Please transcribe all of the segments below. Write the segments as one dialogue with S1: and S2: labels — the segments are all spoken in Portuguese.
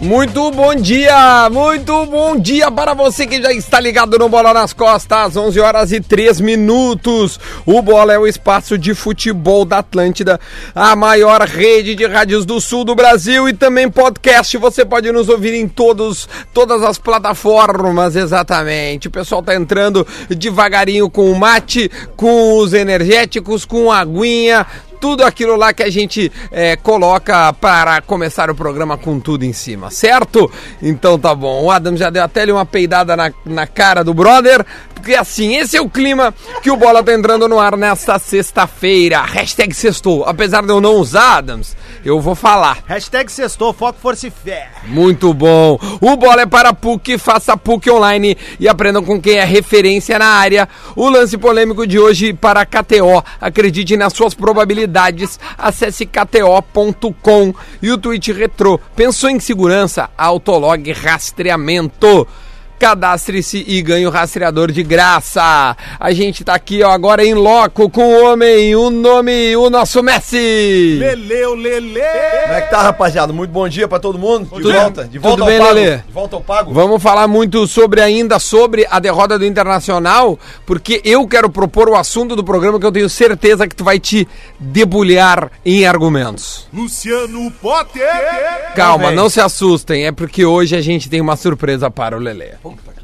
S1: Muito bom dia, muito bom dia para você que já está ligado no Bola nas Costas, 11 horas e 3 minutos. O Bola é o espaço de futebol da Atlântida, a maior rede de rádios do sul do Brasil e também podcast. Você pode nos ouvir em todos, todas as plataformas, exatamente. O pessoal tá entrando devagarinho com o mate, com os energéticos, com a aguinha, tudo aquilo lá que a gente é, coloca para começar o programa com tudo em cima, certo? Então tá bom. O Adam já deu até uma peidada na, na cara do brother, porque assim, esse é o clima que o Bola tá entrando no ar nesta sexta-feira. Hashtag sextou. Apesar de eu não usar, Adams, eu vou falar.
S2: Hashtag sextou, foco, força e fé.
S1: Muito bom. O Bola é para PUC, faça PUC online e aprendam com quem é referência na área. O lance polêmico de hoje para KTO. Acredite nas suas probabilidades. Acesse kto.com e o tweet retrô. Pensou em segurança? Autolog rastreamento. Cadastre-se e ganhe o rastreador de graça. A gente tá aqui ó, agora em loco com o homem, o nome, o nosso Messi.
S2: Leleu, Lele.
S3: Como é que tá, rapaziada? Muito bom dia pra todo mundo. De
S1: Tudo-
S3: volta, de volta
S1: tudo
S3: ao
S1: bem,
S3: pago.
S1: Lelê?
S3: De volta ao pago.
S1: Vamos falar muito sobre ainda sobre a derrota do Internacional, porque eu quero propor o assunto do programa que eu tenho certeza que tu vai te debulhar em argumentos.
S2: Luciano Potter.
S1: Calma, não se assustem, é porque hoje a gente tem uma surpresa para o Lelê.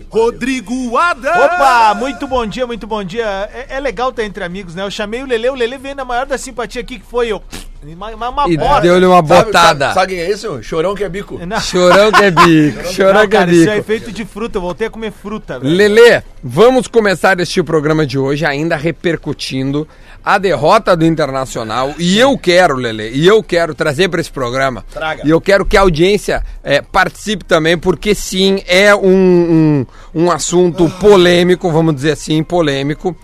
S2: Rodrigo Adam. Opa, muito bom dia, muito bom dia. É, é legal estar entre amigos, né? Eu chamei o Lele, o Lele veio na maior da simpatia aqui, que foi eu. Uma, uma, uma
S1: E deu-lhe uma botada.
S3: Sabe, sabe quem é esse? Chorão que é bico.
S2: Não,
S1: Chorão que é bico, chorão
S2: não,
S1: que é
S2: cara, isso é
S1: bico.
S2: feito de fruta. Eu voltei a comer fruta, velho.
S1: Lelê, vamos começar este programa de hoje ainda repercutindo a derrota do Internacional. E eu quero, Lelê, e eu quero trazer para esse programa.
S3: Traga.
S1: E eu quero que a audiência eh, participe também, porque sim, é um, um, um assunto polêmico, vamos dizer assim, polêmico,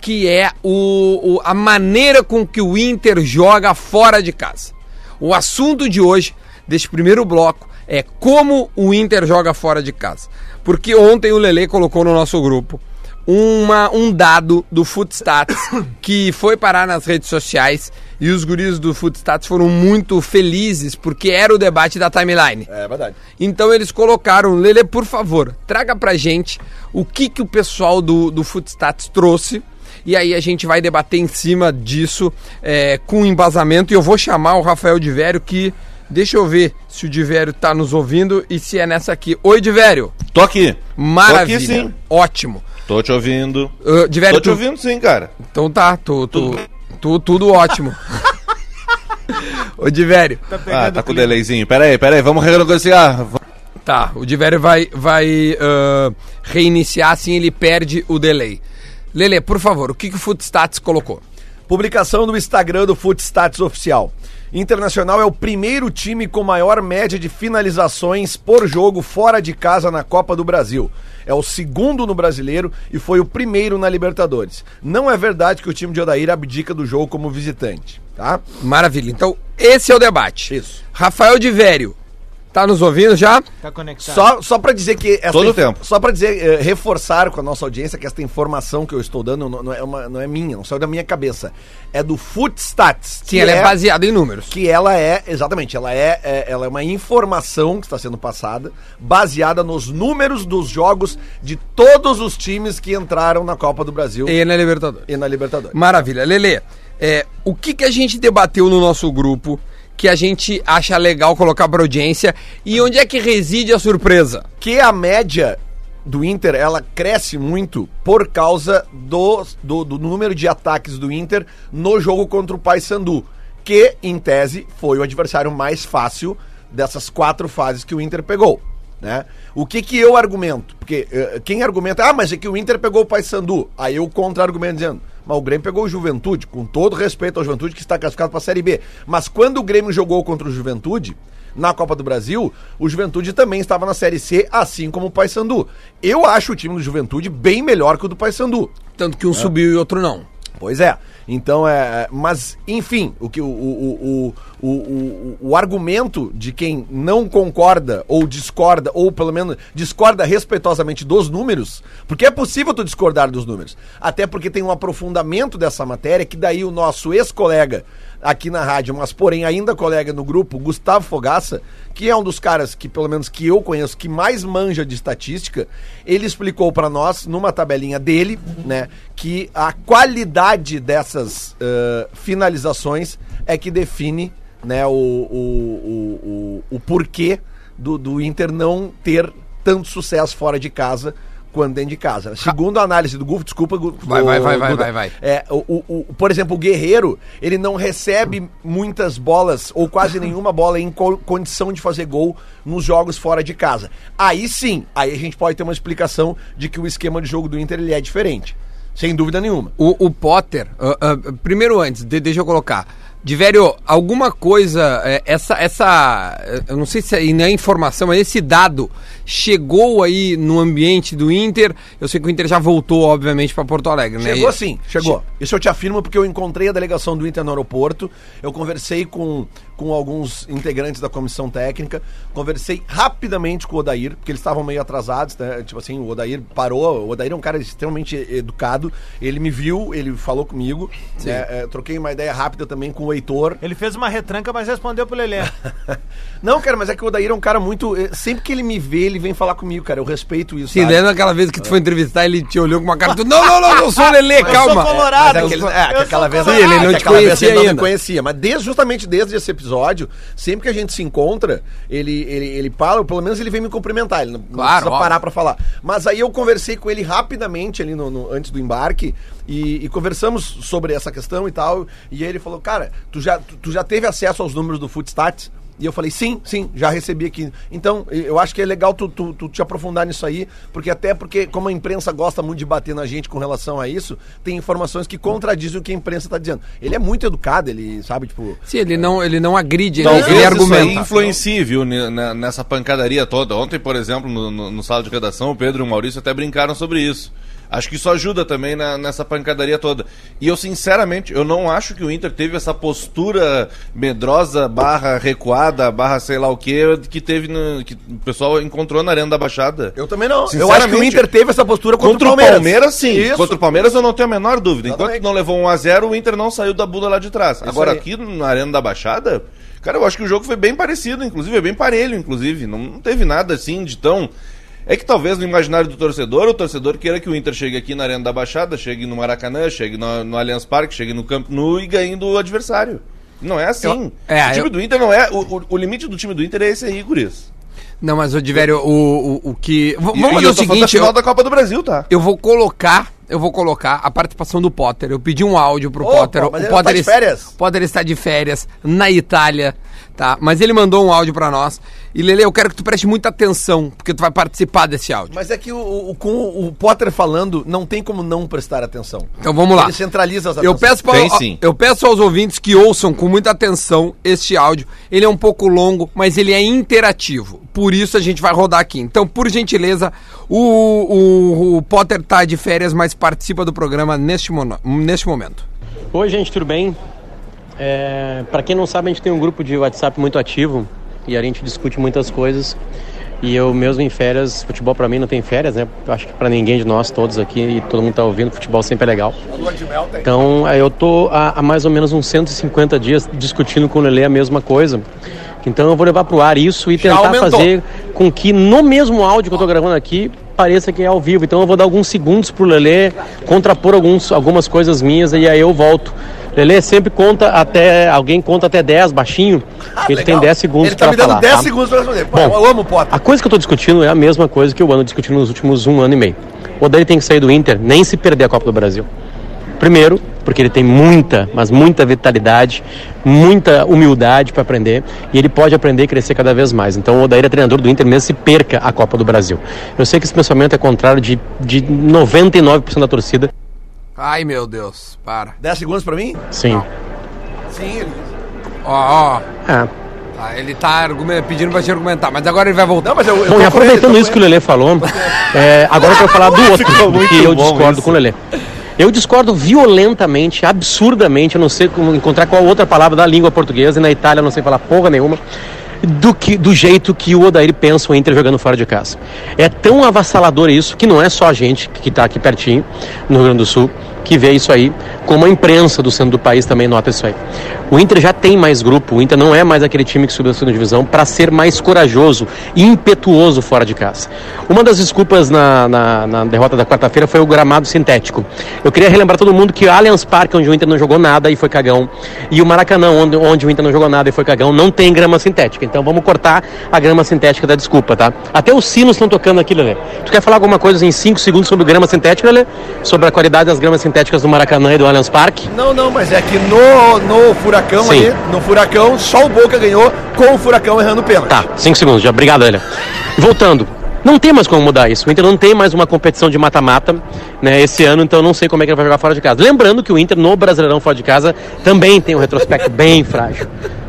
S1: que é o, o- a maneira com que o Inter joga fora de casa. O assunto de hoje, deste primeiro bloco, é como o Inter joga fora de casa. Porque ontem o Lele colocou no nosso grupo uma, um dado do Footstats que foi parar nas redes sociais e os guris do Footstats foram muito felizes porque era o debate da timeline.
S3: É verdade.
S1: Então eles colocaram, Lele, por favor, traga pra gente o que, que o pessoal do, do Footstats trouxe. E aí a gente vai debater em cima disso é, com embasamento. E eu vou chamar o Rafael Divério que. Deixa eu ver se o Divério tá nos ouvindo e se é nessa aqui. Oi, Divério.
S4: Tô aqui.
S1: Maravilha.
S4: Tô aqui sim.
S1: Ótimo.
S4: Tô te ouvindo.
S1: Uh,
S4: Tô te
S1: tu-
S4: ouvindo sim, cara.
S1: Então tá, tu, tu, tu- tudo ótimo. Ô, Divério.
S4: Ah, tá com o delayzinho. Pera aí, pera aí, vamos renegociar.
S1: Tá, o Divério vai, vai ah, reiniciar, assim ele perde o delay. Lele, por favor, o que, que o Footstats colocou?
S3: Publicação do Instagram do Footstats Oficial. Internacional é o primeiro time com maior média de finalizações por jogo fora de casa na Copa do Brasil. É o segundo no brasileiro e foi o primeiro na Libertadores. Não é verdade que o time de Odair abdica do jogo como visitante, tá?
S1: Maravilha, então esse é o debate.
S3: Isso.
S1: Rafael Divério, tá nos ouvindo já?
S2: Tá conectado.
S3: Só, só para dizer que essa
S4: Todo
S3: inf-
S4: tempo.
S3: Só para dizer eh, reforçar com a nossa audiência que esta informação que eu estou dando não, não é, uma- não é minha, não saiu da minha cabeça. É do Footstats.
S1: Sim, ela é, baseada em números.
S3: que ela é, exatamente, ela é, é- ela é uma informação que está sendo passada, baseada nos números dos jogos de todos os times que entraram na Copa do Brasil e,
S1: E na Libertadores.
S3: na Libertadores.
S1: Maravilha. Lele, é, o que, que a gente debateu no nosso grupo que a gente acha legal colocar pra audiência e onde é que reside a surpresa?
S3: Que a média do Inter, ela cresce muito por causa do, do, do número de ataques do Inter no jogo contra o Paysandu, que, em tese, foi o adversário mais fácil dessas quatro fases que o Inter pegou. Né? O que que eu argumento? Porque eh, quem argumenta, ah, mas é que o Inter pegou o Paysandu. Aí eu contra-argumento dizendo, mas o Grêmio pegou o Juventude, com todo respeito ao Juventude que está classificado para a Série B. Mas quando o Grêmio jogou contra o Juventude, na Copa do Brasil, o Juventude também estava na Série C, assim como o Paysandu. Eu acho o time do Juventude bem melhor que o do Paysandu.
S1: Tanto que um subiu e outro não.
S3: Pois é. Então é. Mas, enfim, o que o, o, o, o, o, o argumento de quem não concorda ou discorda, ou pelo menos discorda respeitosamente dos números, porque é possível tu discordar dos números. Até porque tem um aprofundamento dessa matéria que daí o nosso ex-colega aqui na rádio, mas porém ainda colega no grupo, Gustavo Fogaça, que é um dos caras que, pelo menos que eu conheço, que mais manja de estatística, ele explicou para nós, numa tabelinha dele, né, que a qualidade dessas uh, finalizações é que define né, o, o, o, o, porquê do, do Inter não ter tanto sucesso fora de casa quando dentro de casa. Segundo a análise do Gufo, desculpa, Gu-
S1: Vai, vai, vai, vai, vai, vai.
S3: É, o, o- o- por exemplo, o Guerreiro, ele não recebe muitas bolas ou quase nenhuma bola em co- condição de fazer gol nos jogos fora de casa. Aí sim, aí a gente pode ter uma explicação de que o esquema de jogo do Inter ele é diferente. Sem dúvida nenhuma.
S1: O, o Potter, ah, ah, primeiro antes, de- deixa eu colocar. Divério, alguma coisa, é, essa, essa, eh, eu não sei se é, não é informação, mas esse dado chegou aí no ambiente do Inter. Eu sei que o Inter já voltou, obviamente, para Porto Alegre, né?
S3: Chegou sim, chegou. Isso eu te afirmo porque eu encontrei a delegação do Inter no aeroporto, eu conversei com, com alguns integrantes da comissão técnica, conversei rapidamente com o Odair, porque eles estavam meio atrasados, né? Tipo assim, o Odair parou, o Odair é um cara extremamente educado, ele me viu, ele falou comigo, né? É, troquei uma ideia rápida também com o Heitor.
S2: Ele fez uma retranca, mas respondeu pro Lelê.
S3: Não, cara, mas é que o Odair é um cara muito. eh, Sempre que ele me vê, ele vem falar comigo, cara. Eu respeito isso.
S1: Sim,
S3: sabe?
S1: lembra aquela vez que tu foi entrevistar, ele te olhou com uma cara. Tu, não, não, não, eu sou Lelê,
S2: eu
S1: calma.
S2: sou colorado.
S3: Mas aquele, é, que
S2: Eu
S3: aquela vez,
S1: colorado. Sim, ele não te conhecia
S3: ele não me conhecia. Mas desde, justamente desde esse episódio, sempre que a gente se encontra, ele, ele, ele fala, pelo menos ele vem me cumprimentar. Ele não, não
S1: Claro,
S3: precisa
S1: óbvio.
S3: parar pra falar. Mas aí eu conversei com ele rapidamente ali no, no- antes do embarque e, e conversamos sobre essa questão e tal. E aí ele falou, cara, tu já, tu, tu já teve acesso aos números do Footstats? E eu falei, sim, sim, já recebi aqui. Então, eu acho que é legal tu, tu, tu te aprofundar nisso aí, porque até porque, como a imprensa gosta muito de bater na gente com relação a isso, tem informações que contradizem o que a imprensa tá dizendo. Ele é muito educado, ele, sabe, tipo.
S1: Sim, ele não, ele não agride, ele, ele
S4: isso aí
S1: argumenta.
S4: influencie, viu, ne- na- nessa pancadaria toda. Ontem, por exemplo, no, no, no sala de redação, o Pedro e o Maurício até brincaram sobre isso. Acho que isso ajuda também na- nessa pancadaria toda. E eu, sinceramente, eu não acho que o Inter teve essa postura medrosa, barra recuada, barra sei lá o que, que teve no, que o pessoal encontrou na Arena da Baixada.
S3: Eu também não. Eu acho que o Inter teve essa postura contra,
S4: Contra
S3: o Palmeiras.
S4: Palmeiras, sim.
S3: Isso.
S4: Contra o Palmeiras eu não tenho a menor dúvida. Enquanto
S3: Exatamente.
S4: não levou 1 a 0 o Inter não saiu da bula lá de trás. Agora
S3: aí.
S4: aqui na Arena da Baixada, cara, eu acho que o jogo foi bem parecido, inclusive, é bem parelho, inclusive. Não, não teve nada assim de tão. É que talvez no imaginário do torcedor, o torcedor queira que o Inter chegue aqui na Arena da Baixada, chegue no Maracanã, chegue no, no Allianz Parque, chegue no Campo Nu e ganhe do adversário. Não é assim.
S1: Eu- é,
S4: o time
S1: eu-
S4: do Inter não é. O, o- o limite do time do Inter é esse aí, Guris.
S1: Não, mas, ô, Divério, o, o, o que. V-
S4: E-
S1: Vamos
S4: e
S1: fazer
S4: eu
S1: o
S4: falando da
S1: seguinte.
S4: final
S1: Eu,
S4: da Copa do Brasil, tá?
S1: eu vou colocar. Eu vou colocar a participação do Potter. Eu pedi um áudio pro
S3: Opa,
S1: Potter.
S3: mas
S1: o
S3: ele
S1: Potter
S3: tá de férias?
S1: O Potter está de férias na Itália, tá? Mas ele mandou um áudio pra nós. E Lele, eu quero que tu preste muita atenção, porque tu vai participar desse áudio.
S3: Mas é que o, o- com o Potter falando, não tem como não prestar atenção.
S1: Então vamos lá.
S3: Ele centraliza as
S1: Eu peço, para,
S4: Tem sim.
S1: eu peço aos ouvintes que ouçam com muita atenção este áudio. Ele é um pouco longo, mas ele é interativo. Por isso a gente vai rodar aqui. Então, por gentileza, o, o, o Potter tá de férias, mas participa do programa neste, mono- neste momento.
S5: Oi, gente, tudo bem? É, para quem não sabe, a gente tem um grupo de WhatsApp muito ativo e a gente discute muitas coisas. E eu mesmo em férias, futebol para mim não tem férias, né? Acho que para ninguém de nós todos aqui e todo mundo tá ouvindo, futebol sempre é legal. Então, é, eu tô há, há mais ou menos uns 150 dias discutindo com o Lelê a mesma coisa. Então eu vou levar pro ar isso e
S3: Já
S5: tentar
S3: aumentou.
S5: fazer com que no mesmo áudio que eu tô gravando aqui pareça que é ao vivo. Então eu vou dar alguns segundos pro Lelê contrapor alguns, algumas coisas minhas e aí eu volto. Lelê sempre conta até. Alguém conta até 10 baixinho. ele tem
S3: Legal.
S5: 10 segundos
S3: Ele tá
S5: pra
S3: me dando
S5: falar,
S3: 10
S5: tá?
S3: segundos pra responder. Pô,
S5: Bom,
S3: eu amo o Potter.
S5: A coisa que eu tô discutindo é a mesma coisa que eu ando discutindo nos últimos um ano e meio. O Odair tem que sair do Inter, nem se perder a Copa do Brasil. Primeiro, porque ele tem muita, mas muita vitalidade, muita humildade para aprender e ele pode aprender e crescer cada vez mais. Então o Odair é treinador do Inter mesmo se perca a Copa do Brasil. Eu sei que esse pensamento é contrário de, de 99% da torcida.
S1: Ai, meu Deus, para.
S3: 10 segundos pra mim?
S5: Sim.
S3: Sim, ele...
S1: Ó, ó.
S5: Ah.
S1: Tá, ele tá pedindo pra te argumentar, mas agora ele vai voltar.
S3: Não, mas eu, eu
S5: Bom, e aproveitando
S3: ele,
S5: isso que o Lelê falou, é, agora eu quero falar do outro, que eu discordo
S4: isso.
S5: com o Lelê. Eu discordo violentamente, absurdamente, eu não sei como encontrar qual outra palavra da língua portuguesa, e na Itália eu não sei falar porra nenhuma, do, que, do jeito que o Odair pensa o Inter jogando fora de casa. É tão avassalador isso, que não é só a gente que está aqui pertinho, no Rio Grande do Sul, que vê isso aí, como a imprensa do centro do país também nota isso aí. O Inter já tem mais grupo, o Inter não é mais aquele time que subiu a segunda divisão para ser mais corajoso e impetuoso fora de casa. Uma das desculpas na, na, na derrota da quarta-feira foi o gramado sintético. Eu queria relembrar todo mundo que o Allianz Parque, onde o Inter não jogou nada e foi cagão, e o Maracanã, onde, onde o Inter não jogou nada e foi cagão, não tem grama sintética. Então vamos cortar a grama sintética da desculpa, tá? Até os sinos estão tocando aqui, Lelê. Tu quer falar alguma coisa em 5 segundos sobre grama sintética, Lelê? Sobre a qualidade das gramas sintéticas do Maracanã e do Allianz Parque?
S3: Não, não, mas é que no, no Furacão
S5: Sim.
S3: ali, no Furacão, só o Boca ganhou com o Furacão errando o pênalti.
S5: Tá, cinco segundos já. Obrigado, Elia. Voltando. Não tem mais como mudar isso. O Inter não tem mais uma competição de mata-mata né, esse ano, então não sei como é que ele vai jogar fora de casa. Lembrando que o Inter no Brasileirão fora de casa também tem um retrospecto bem frágil.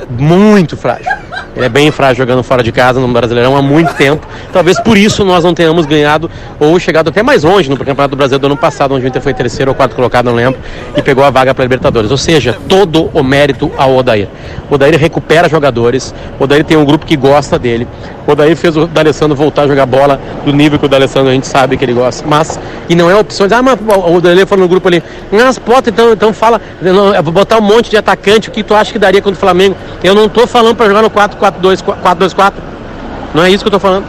S5: Muito frágil. Ele é bem frágil jogando fora de casa no Brasileirão há muito tempo. Talvez por isso nós não tenhamos ganhado ou chegado até mais longe no Campeonato do Brasil do ano passado, onde o Inter foi terceiro ou quarto colocado, não lembro, e pegou a vaga para a Libertadores. Ou seja, todo o mérito ao Odair. O Odair recupera jogadores, o Odair tem um grupo que gosta dele. O Odair fez o D'Alessandro voltar a jogar bola do nível que o D'Alessandro a gente sabe que ele gosta. Mas, e não é opção de, ah, mas o Odair falou no grupo ali, mas Potter, então, então fala, vou botar um monte de atacante, o que tu acha que daria contra o Flamengo? Eu não tô falando para jogar no 4-4-2, 4-2-4. Não é isso que eu tô falando.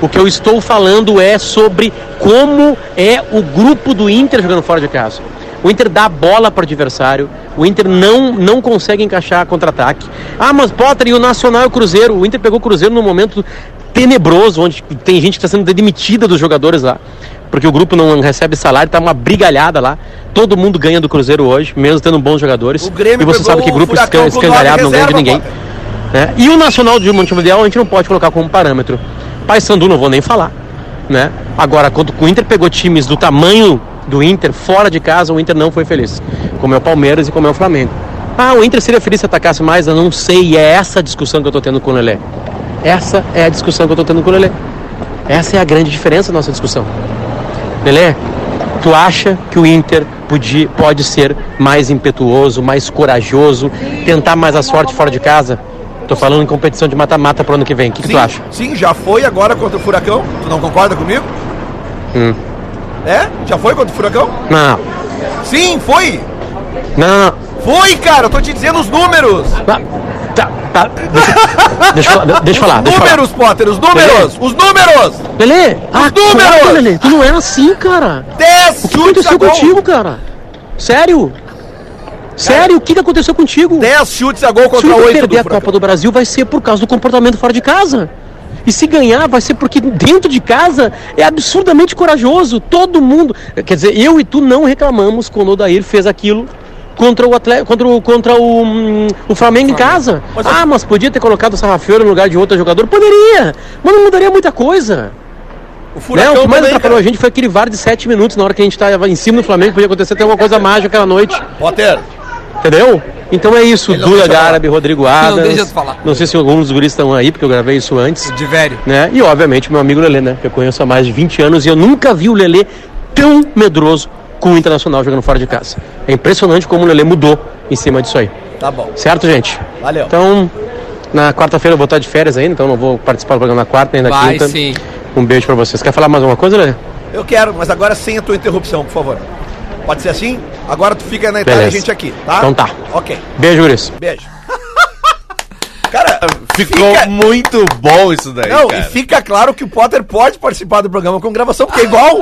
S5: O que eu estou falando é sobre como é o grupo do Inter jogando fora de casa. O Inter dá bola para o adversário, o Inter não, não consegue encaixar contra-ataque. Ah, mas Potter e o Nacional e o Cruzeiro. O Inter pegou o Cruzeiro num momento tenebroso, onde tem gente que está sendo demitida dos jogadores lá. Porque o grupo não recebe salário, tá uma brigalhada lá. Todo mundo ganha do Cruzeiro hoje, mesmo tendo bons jogadores. E você sabe que grupo escangalhado não ganha de ninguém. Né? E o Nacional de Montevideo a gente não pode colocar como parâmetro. Paysandu não vou nem falar. Né? Agora, quando o Inter pegou times do tamanho do Inter, fora de casa, o Inter não foi feliz. Como é o Palmeiras e como é o Flamengo. Ah, o Inter seria feliz se atacasse mais? Eu não sei. E é essa a discussão que eu estou tendo com o Lelé. Essa é a discussão que eu estou tendo com o Lelé. Essa é a grande diferença da nossa discussão. Lelé, tu acha que o Inter podia, pode ser mais impetuoso, mais corajoso, tentar mais a sorte fora de casa? Tô falando em competição de mata-mata pro ano que vem. O que, que tu acha?
S3: sim, já foi agora contra o Furacão. Tu não concorda comigo?
S5: Hum.
S3: É? Já foi contra o Furacão?
S5: Não,
S3: Sim, foi!
S5: não.
S3: Foi, cara! Eu tô te dizendo os números!
S5: Ah, Tá, tá. Deixa, deixa eu falar, deixa eu falar. Deixa eu falar.
S3: números, Potter, os números! Os números!
S5: Lelê, ah,
S3: números!
S5: Lelê. Tu não é assim, cara.
S3: 10
S5: O que aconteceu contigo, cara? Sério? Sério, o que, que aconteceu contigo?
S3: 10 chutes a gol
S5: Se
S3: contra
S5: o Inter
S3: 8
S5: perder a. Copa do Brasil, vai ser por causa do comportamento fora de casa. E se ganhar, vai ser porque dentro de casa é absurdamente corajoso. Todo mundo. Quer dizer, eu e tu não reclamamos quando o Odair fez aquilo contra o Atlético, contra o, contra o, hum, o Flamengo em casa.
S3: Mas
S5: ah, mas podia ter colocado o Sarrafiori no lugar de outro jogador? Poderia, mas não mudaria muita coisa.
S3: O
S5: Né? O que mais
S3: também,
S5: atrapalhou a
S3: cara.
S5: gente foi aquele VAR de 7 minutos na hora que a gente estava em cima do Flamengo, podia acontecer até uma coisa mágica aquela noite.
S3: Potter,
S5: Entendeu? Então é isso,
S3: não falar.
S5: Garbi, Rodrigo Adams.
S1: deixa eu falar.
S5: Não sei se alguns dos guris estão aí, porque eu gravei isso antes.
S1: De velho.
S5: Né? E obviamente meu amigo Lelê, né? Que eu conheço há mais de 20 anos e eu nunca vi o Lelê tão medroso com o Internacional jogando fora de casa. É impressionante como o Lelê mudou em cima disso aí.
S3: tá bom.
S5: Certo, gente?
S3: Valeu.
S5: Então, na quarta-feira eu vou estar de férias ainda, então não vou participar do programa na quarta nem na
S1: Vai
S5: quinta.
S1: sim.
S5: Um beijo pra vocês. Quer falar mais alguma coisa, Lelê?
S3: Eu quero, mas agora sem a tua interrupção, por favor. Pode ser assim? Agora tu fica na Itália e a
S5: Beleza.
S3: gente aqui, tá?
S5: Então tá.
S3: Ok,
S5: Beijo, guris.
S3: beijo. Cara,
S4: Ficou
S3: fica-
S4: muito bom isso daí,
S3: Não,
S4: cara.
S3: e fica claro que o Potter pode participar do programa com gravação, porque é igual.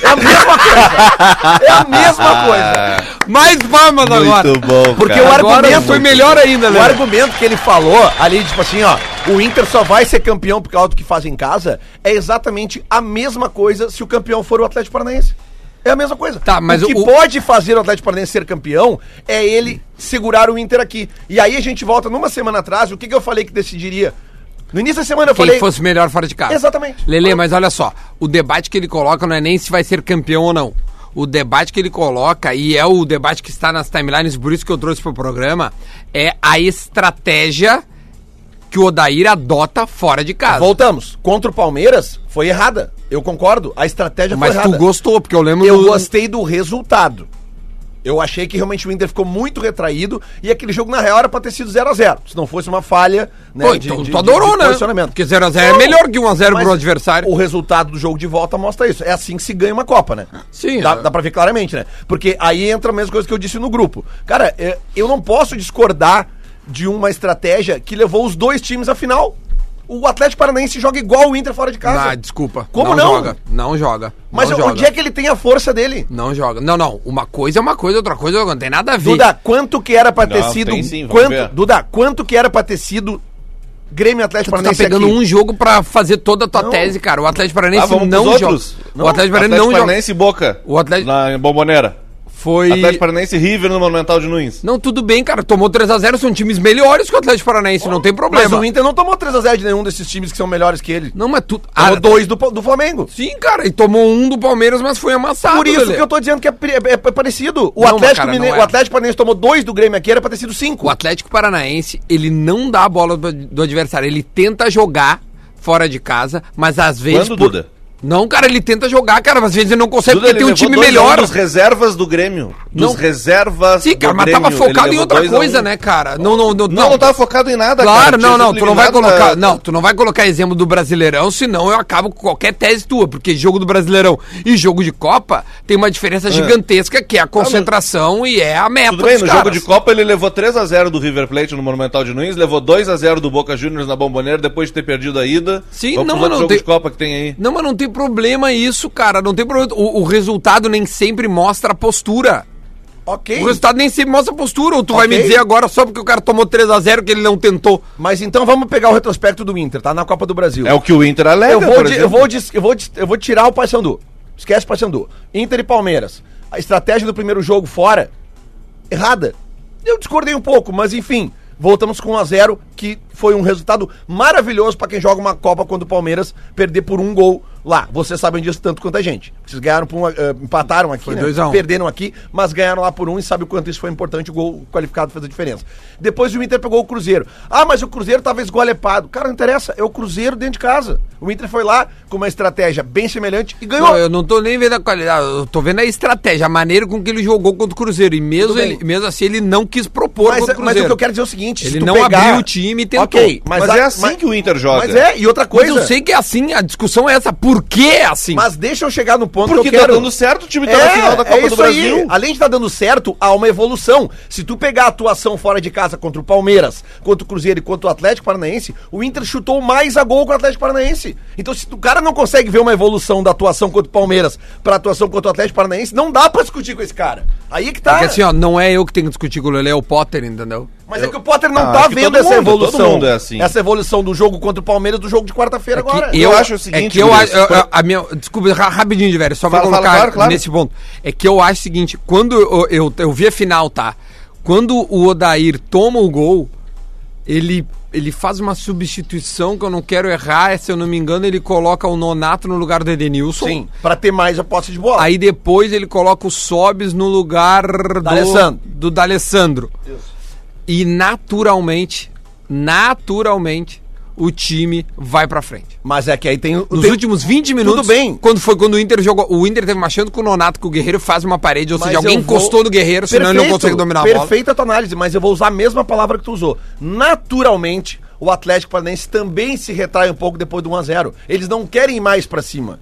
S3: É a mesma coisa. É a mesma coisa.
S1: Mais palmas agora.
S4: Muito bom,
S3: Porque
S4: cara.
S3: o argumento
S1: foi melhor ainda,
S3: O
S1: Lelê.
S3: argumento que ele falou ali, tipo assim, ó, o Inter só vai ser campeão por causa do que faz em casa, é exatamente a mesma coisa se o campeão for o Atlético Paranaense. É a mesma coisa.
S1: Tá, mas
S3: o que
S1: o-
S3: pode fazer o Atlético Paranaense ser campeão é ele segurar o Inter aqui. E aí a gente volta numa semana atrás, o que, que eu falei que decidiria? No início da semana eu
S1: Quem
S3: falei.
S1: fosse melhor fora de casa.
S3: Exatamente.
S1: Lele, mas olha só, o debate que ele coloca não é nem se vai ser campeão ou não. O debate que ele coloca, e é o debate que está nas timelines, por isso que eu trouxe pro programa, é a estratégia que o Odair adota fora de casa.
S3: Voltamos. Contra o Palmeiras, foi errada. Eu concordo. A estratégia
S1: Mas
S3: foi
S1: tu
S3: errada.
S1: gostou, porque eu lembro
S3: Eu
S1: do-
S3: gostei do resultado. Eu achei que realmente o Inter ficou muito retraído e aquele jogo, na real, era pra ter sido 0x0. Se não fosse uma falha, né?
S1: Pô, então tu adorou, né?
S3: posicionamento.
S1: Porque 0x0 é melhor que 1x0
S3: mas
S1: pro adversário.
S3: O resultado do jogo de volta mostra isso. É assim que se ganha uma Copa, né?
S1: Sim,
S3: Dá,
S1: é.
S3: dá pra ver claramente, né? Porque aí entra a mesma coisa que eu disse no grupo. Cara, é, eu não posso discordar de uma estratégia que levou os dois times à final. O Atlético Paranaense joga igual o Inter fora de casa.
S1: Ah, desculpa.
S3: Como não?
S1: joga. Não joga.
S3: Mas
S1: não
S3: onde
S1: joga.
S3: é que ele tem a força dele?
S1: Não joga. Não, não. Uma coisa é uma coisa, outra coisa não tem nada a ver.
S3: Duda, quanto que era pra ter
S4: Não,
S3: sido.
S4: tem sim, vamos
S3: quanto,
S4: ver.
S3: Duda, quanto que era pra ter sido Grêmio Atlético
S1: Tu tá
S3: Paranaense
S1: pegando
S3: aqui?
S1: um jogo pra fazer toda a tua
S3: Não.
S1: tese, cara. O Atlético Paranaense
S4: Ah, vamos
S1: não joga.
S4: outros?
S1: O Atlético Paranaense não joga.
S4: Paranaense e Boca.
S1: O Atlético-
S4: Na Bomboneira.
S1: Foi.
S4: Atlético Paranaense e River no Monumental de Nunes.
S1: Não, tudo bem, cara. Tomou 3x0, são times melhores que o Atlético Paranaense, não tem problema.
S3: Mas o Inter não tomou 3x0 de nenhum desses times que são melhores que ele.
S1: Não, mas tu.
S3: Tomou
S1: Ah,
S3: dois do, do Flamengo.
S1: Sim, cara, e tomou um do Palmeiras, mas foi amassado.
S3: Por isso que eu tô dizendo que é, é- é parecido. O,
S1: Não,
S3: Atlético
S1: cara,
S3: Mine-
S1: é.
S3: o Atlético Paranaense tomou dois do Grêmio aqui, era pra ter sido cinco.
S1: O Atlético Paranaense, ele não dá a bola do, do adversário. Ele tenta jogar fora de casa, mas às vezes.
S4: Quando,
S1: por-
S4: Duda?
S1: Não, cara, ele tenta jogar, cara. Às vezes ele não consegue
S4: Duda,
S1: porque tem um time
S4: 2 a 1
S1: melhor.
S4: Dos reservas do Grêmio. Dos
S1: Não.
S4: reservas
S1: Sim, cara, mas tava focado em outra
S4: 2 a 1.
S1: coisa, né, cara? Não, não, não.
S4: Não, não tava focado em nada,
S1: Claro,
S4: cara.
S1: não,
S4: Tinha
S1: não,
S4: sido
S1: tu não vai colocar,
S4: na-
S1: não, tu não vai colocar exemplo do Brasileirão, senão eu acabo com qualquer tese tua, porque jogo do Brasileirão e jogo de Copa tem uma diferença gigantesca que é a concentração e é a meta
S4: Tudo bem, no jogo
S1: caras.
S4: de Copa ele levou 3x0 do River Plate no Monumental de Nunes, levou 2x0 do Boca Juniors na Bomboneira depois de ter perdido a ida.
S1: Sim,
S4: Vamos
S1: não, mas não
S4: jogos
S1: tem-
S4: de Copa que tem aí.
S1: Não, mas não tem problema isso, cara, não tem problema. O, o resultado nem sempre mostra a postura.
S3: Ok.
S1: O resultado nem sempre mostra a postura. Ou tu vai
S3: Ok.
S1: me dizer agora só porque o cara tomou 3x0 que ele não tentou.
S3: Mas então vamos pegar o retrospecto do Inter, tá? Na Copa do Brasil.
S4: É o que o Inter alega,
S3: eu, vou de- eu, vou de- eu, vou de- eu vou tirar o Paysandu. Esquece o Paysandu. Inter e Palmeiras. A estratégia do primeiro jogo fora, errada. Eu discordei um pouco, mas enfim. Voltamos com 1 a 0 que foi um resultado maravilhoso pra quem joga uma Copa contra o Palmeiras, perder por um gol lá. Vocês sabem disso tanto quanto a gente. Vocês ganharam por um, eh, empataram aqui,
S1: Foi
S3: né?
S1: 2 a 1.
S3: perderam aqui, mas ganharam lá por um e sabe o quanto isso foi importante, o gol qualificado fez a diferença. Depois o Inter pegou o Cruzeiro. Ah, mas o Cruzeiro tava esgolepado. Cara, não interessa, é o Cruzeiro dentro de casa. O Inter foi lá com uma estratégia bem semelhante e ganhou.
S1: Não, eu não tô nem vendo a qualidade, eu tô vendo a estratégia, a maneira com que ele jogou contra o Cruzeiro. E mesmo, ele, mesmo assim, ele não quis propor
S3: Mas,
S1: contra o
S3: mas
S1: Cruzeiro.
S3: o que eu quero dizer é o seguinte,
S1: Ele não abriu o time e tentou.
S3: Ok, mas,
S4: Mas
S3: a-
S4: é assim que o Inter joga.
S3: Mas é, e outra
S1: Mas
S3: coisa.
S1: eu sei que é assim, a discussão é essa. Por que é assim?
S3: Mas deixa eu chegar no ponto
S4: Porque
S3: que eu
S4: tá dando certo, o time tá na
S3: É,
S4: final da
S3: é
S4: Copa do
S3: isso
S4: Brasil.
S3: aí. Além de estar dando certo, há uma evolução. Se tu pegar a atuação fora de casa contra o Palmeiras, contra o Cruzeiro e contra o Atlético Paranaense, o Inter chutou mais a gol com o Atlético Paranaense. Então, se o cara não consegue ver uma evolução da atuação contra o Palmeiras pra atuação contra o Atlético Paranaense, não dá pra discutir com esse cara. Aí é que tá.
S1: Porque assim, ó, não é eu que tenho que discutir com o Lele, é o Potter, entendeu?
S3: Mas é que o Potter não
S4: Ah,
S3: tá vendo essa
S4: mundo, todo
S3: evolução.
S4: mundo é assim.
S3: Essa evolução do jogo contra o Palmeiras do jogo de quarta-feira
S1: É
S3: agora.
S1: eu,
S4: Eu acho o
S1: é
S4: seguinte,
S1: que eu acho. eu- eu- a minha, desculpa, ra- rapidinho de velho, só pra
S4: Fala, fala,
S1: colocar
S4: claro, claro.
S1: nesse ponto. É que eu acho o seguinte: quando eu, eu, eu vi a final, tá? Quando o Odair toma o gol, ele, ele faz uma substituição que eu não quero errar, se eu não me engano, ele coloca o Nonato no lugar do Edenilson.
S3: Sim, pra ter mais a posse de bola.
S1: Aí depois ele coloca o Sobis no lugar do
S3: D'Alessandro.
S1: do D'Alessandro. E naturalmente, naturalmente, o time vai pra frente.
S3: Mas é que aí tem.
S1: Nos
S3: tem-
S1: últimos 20 minutos,
S3: bem.
S1: quando foi quando o Inter jogou, o Inter teve uma chance com o Nonato que o Guerreiro faz uma parede, ou
S3: Mas
S1: seja, alguém
S3: vou-
S1: encostou no Guerreiro, senão ele não consegue dominar a bola.
S3: Perfeita a tua análise, mas eu vou usar a mesma palavra que tu usou. Naturalmente, o Atlético Paranaense também se retrai um pouco depois do 1x0. Eles não querem ir mais pra cima.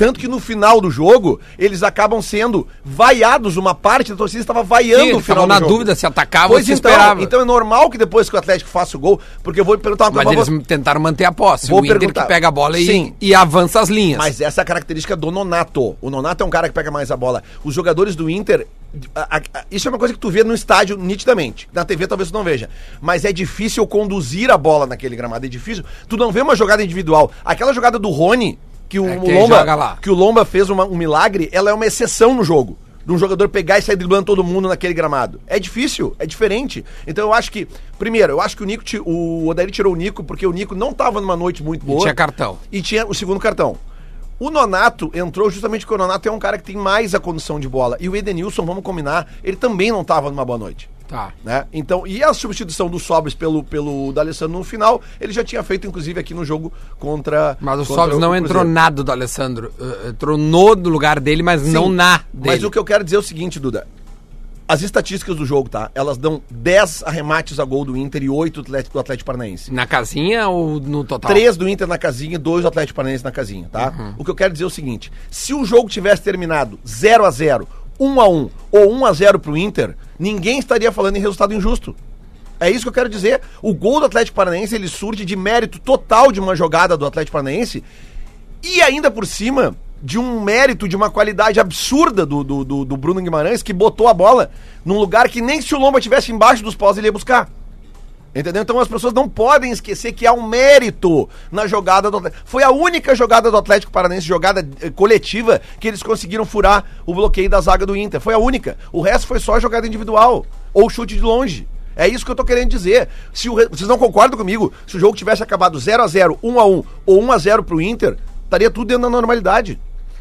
S3: Tanto que no final do jogo, eles acabam sendo vaiados, uma parte da torcida estava vaiando
S1: Sim,
S3: o
S1: eles
S3: final
S1: na
S3: jogo.
S1: dúvida se atacava
S3: pois
S1: ou se
S3: então,
S1: esperava.
S3: Então é normal que depois que o Atlético faça o gol, porque eu vou perguntar uma
S1: Mas
S3: coisa.
S1: eles
S3: vou-
S1: tentaram manter a posse.
S3: vou
S1: o Inter
S3: perguntar.
S1: que pega a bola e, e avança as linhas.
S3: Mas essa é a característica do Nonato. O Nonato é um cara que pega mais a bola. Os jogadores do Inter. a- a- isso é uma coisa que tu vê no estádio nitidamente. Na TV talvez tu não veja. Mas é difícil conduzir a bola naquele gramado. É difícil. Tu não vê uma jogada individual. Aquela jogada do Rony, que o,
S1: É,
S3: Lomba. Que o Lomba fez uma- um milagre, ela é uma exceção no jogo. De um jogador pegar e sair driblando todo mundo naquele gramado. É difícil, é diferente. Então eu acho que. Primeiro, eu acho que o Nico. O Odair tirou o Nico porque o Nico não tava numa noite muito boa.
S1: tinha cartão.
S3: E tinha o segundo cartão. O Nonato entrou justamente porque o Nonato é um cara que tem mais a condição de bola. E o Edenilson, vamos combinar, ele também não estava numa boa noite.
S1: Tá.
S3: Né? Então, e a substituição do Sobres pelo, pelo D'Alessandro no final, ele já tinha feito, inclusive, aqui no jogo contra.
S1: Mas o
S3: contra
S1: Sobs não entrou nada do Alessandro. Uh, entrou no lugar dele, mas
S3: Sim,
S1: não na dele.
S3: Mas o que eu quero dizer é o seguinte, Duda. As estatísticas do jogo, tá? Elas dão 10 arremates a gol do Inter e 8 do Atlético, do Atlético Paranaense.
S1: Na casinha ou no total?
S3: Três do Inter na casinha e dois do Atlético Paranaense na casinha, tá?
S1: Uhum.
S3: O que eu quero dizer é o seguinte: se o jogo tivesse terminado 0 a 0 1 a 1 ou 1 a 0 pro Inter, ninguém estaria falando em resultado injusto. É isso que eu quero dizer. O gol do Atlético Paranaense, ele surge de mérito total de uma jogada do Atlético Paranaense e ainda por cima de um mérito, de uma qualidade absurda do, do, do, do Bruno Guimarães, que botou a bola num lugar que nem se o Lomba tivesse embaixo dos pós ele ia buscar. Entendeu? Então as pessoas não podem esquecer que há um mérito na jogada do Atlético. Foi a única jogada do Atlético Paranaense, jogada eh, coletiva, que eles conseguiram furar o bloqueio da zaga do Inter. Foi a única. O resto foi só jogada individual ou chute de longe. É isso que eu tô querendo dizer. Se o Vocês não concordam comigo? Se o jogo tivesse acabado 0 a 0 1 a 1 ou 1 a 0 pro Inter, estaria tudo dentro da normalidade.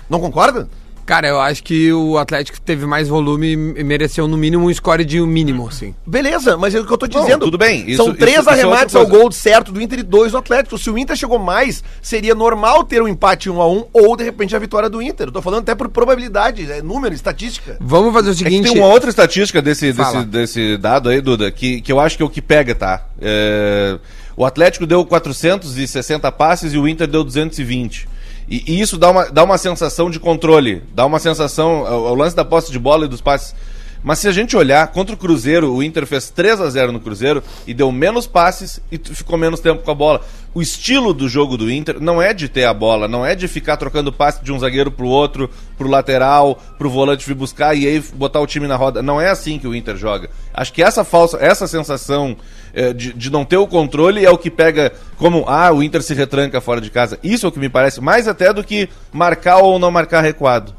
S3: Não concorda?
S1: Cara, eu acho que o Atlético teve mais volume e mereceu no mínimo um score de um mínimo, assim.
S3: Beleza, mas é o que eu tô dizendo.
S4: tudo bem, isso-
S3: São três
S4: isso- isso é
S3: arremates
S4: outra
S3: ao
S4: coisa.
S3: gol certo do Inter e dois do Atlético. Se o Inter chegou mais, seria normal ter um empate 1 a 1 ou de repente a vitória do Inter. Eu tô falando até por probabilidade, é número, estatística.
S1: Vamos fazer o
S4: É
S1: seguinte.
S4: tem uma outra estatística desse, desse, desse dado aí, Duda, que, que eu acho que é o que pega, tá? É, o Atlético deu 460 passes e o Inter deu 220. E, e isso dá uma, dá uma sensação de controle, dá uma sensação, o, o lance da posse de bola e dos passes. Mas se a gente olhar, contra o Cruzeiro, o Inter fez 3 a 0 no Cruzeiro e deu menos passes e ficou menos tempo com a bola. O estilo do jogo do Inter não é de ter a bola, não é de ficar trocando passe de um zagueiro pro outro, pro lateral, pro volante vir buscar e aí botar o time na roda. Não é assim que o Inter joga. Acho que essa falsa, essa sensação eh, de, de não ter o controle é o que pega como, ah, o Inter se retranca fora de casa. Isso é o que me parece mais até do que marcar ou não marcar recuado.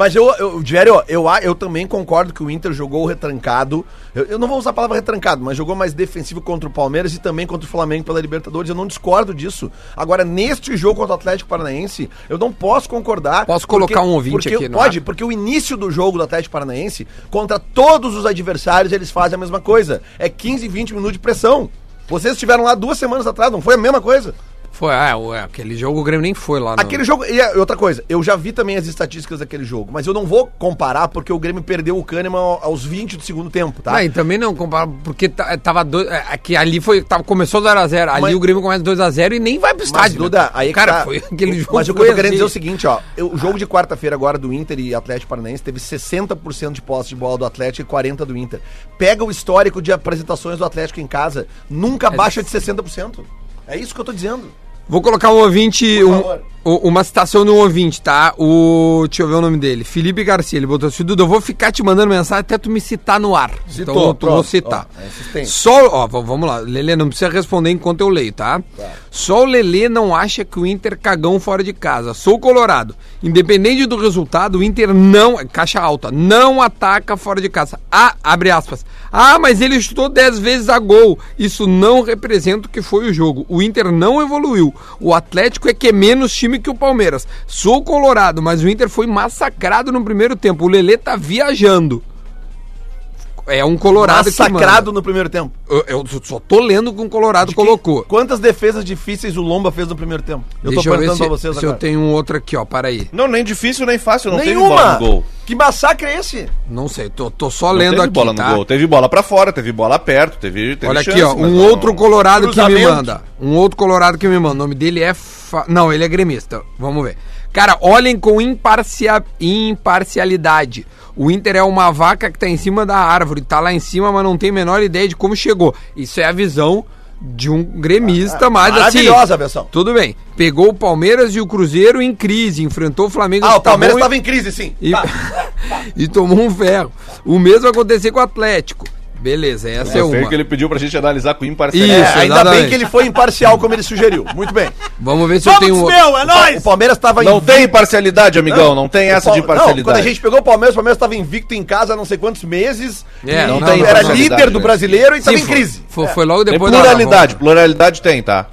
S3: Mas eu, eu Diério, eu, a- eu também concordo que o Inter jogou retrancado. Eu, eu não vou usar a palavra retrancado, mas jogou mais defensivo contra o Palmeiras e também contra o Flamengo pela Libertadores. Eu não discordo disso. Agora, neste jogo contra o Atlético Paranaense, eu não posso concordar.
S1: Posso colocar um ouvinte
S3: porque,
S1: aqui no
S3: Pode,
S1: ar?
S3: porque o início do jogo do Atlético Paranaense, contra todos os adversários, eles fazem a mesma coisa. É 15, 20 minutos de pressão. Vocês estiveram lá duas semanas atrás, não foi a mesma coisa?
S1: Foi, ah, é, aquele jogo o Grêmio nem foi lá. no-
S3: Aquele jogo. E é, outra coisa, eu já vi também as estatísticas daquele jogo, mas eu não vou comparar porque o Grêmio perdeu o Kahneman ao- aos 20 do segundo tempo, tá?
S1: Ah, e também não compara, porque ta- tava dois, é, é que ali foi, tava, começou 0x0, ali
S3: Mas-
S1: o Grêmio começa 2x0 e nem vai pro
S3: Mas,
S1: estádio. né?
S3: Duda, aí é
S1: Cara,
S3: tá.
S1: foi aquele jogo
S3: Mas o que eu tô querendo
S1: assim.
S3: dizer é o seguinte, ó. O jogo de quarta-feira agora do Inter e Atlético Paranaense teve 60% de posse de bola do Atlético e 40% do Inter. Pega o histórico de apresentações do Atlético em casa, nunca baixa de 60%. É isso que eu tô dizendo.
S1: Vou colocar um ouvinte, um- uma citação de um ouvinte, tá? O, deixa eu ver o nome dele, Felipe Garcia, ele botou assim, Duda, eu vou ficar te mandando mensagem até tu me citar no ar.
S3: Citou,
S1: então eu vou citar.
S3: Ó, é.
S1: Só, ó, vamos lá, Lelê, não precisa responder enquanto eu leio, tá? Só o Lelê não acha que o Inter cagão fora de casa. Sou colorado. Independente do resultado, o Inter não, caixa alta, não ataca fora de casa. Ah, abre aspas. Ah, mas ele chutou 10 vezes a gol. Isso não representa o que foi o jogo. O Inter não evoluiu. O Atlético é que é menos time que o Palmeiras. Sou colorado, mas o Inter foi massacrado no primeiro tempo. O Lelê tá viajando. É um colorado que
S3: Massacrado no primeiro tempo.
S1: Eu, eu só tô lendo o que um colorado colocou.
S3: Quantas defesas difíceis o Lomba fez no primeiro tempo? Eu
S1: Deixa
S3: tô
S1: eu ver
S3: perguntando
S1: se,
S3: pra vocês
S1: se eu
S3: agora.
S1: tenho um outro aqui, ó. Para aí.
S4: Não, nem difícil nem fácil, não teve
S3: Nenhuma!
S4: bola no gol.
S3: Que massacre é esse?
S1: Não sei, tô, tô só
S4: Não
S1: lendo
S4: teve
S1: aqui,
S4: bola
S1: tá?
S4: no gol. Teve bola pra fora, teve bola perto, teve, teve
S1: Olha aqui,
S4: chance,
S1: ó,
S4: mas
S1: um
S4: não-
S1: outro colorado que me
S3: Cruzamento.
S1: manda. Um outro colorado que me manda. O nome dele é... Fa... Não, ele é gremista. Vamos ver. Cara, olhem com imparcia... imparcialidade. O Inter é uma vaca que tá em cima da árvore. Tá lá em cima, mas não tem a menor ideia de como chegou. Isso é a visão de um gremista, mas assim...
S3: Maravilhosa versão.
S1: Tudo bem. Pegou o Palmeiras e o Cruzeiro em crise. Enfrentou o Flamengo...
S3: Ah, o
S1: tá
S3: Palmeiras
S1: e-
S3: estava em crise, sim.
S1: e,
S3: Tá.
S1: e tomou um ferro. O mesmo aconteceu com o Atlético. Beleza, essa é,
S4: Eu sei
S1: uma.
S4: que ele pediu pra gente analisar com
S3: É,
S4: imparcialidade.
S1: Isso,
S3: ainda
S1: exatamente.
S3: bem que ele foi imparcial, como ele sugeriu. Muito bem.
S1: Vamos ver se eu tenho.
S2: Vamos, meu, é
S3: O
S2: nóis!
S3: Palmeiras estava
S4: Não tem imparcialidade, amigão, não, tem
S3: O
S4: essa de imparcialidade.
S3: Não, quando a gente pegou o Palmeiras, o Palmeiras estava invicto em casa há não sei quantos meses.
S1: É, não
S3: então
S1: tem
S3: era líder do brasileiro e estava
S1: Sim,
S3: em
S1: foi-
S3: crise.
S1: Foi, foi logo
S4: Tem
S1: depois
S4: pluralidade,
S1: da.
S4: pluralidade tem, tá?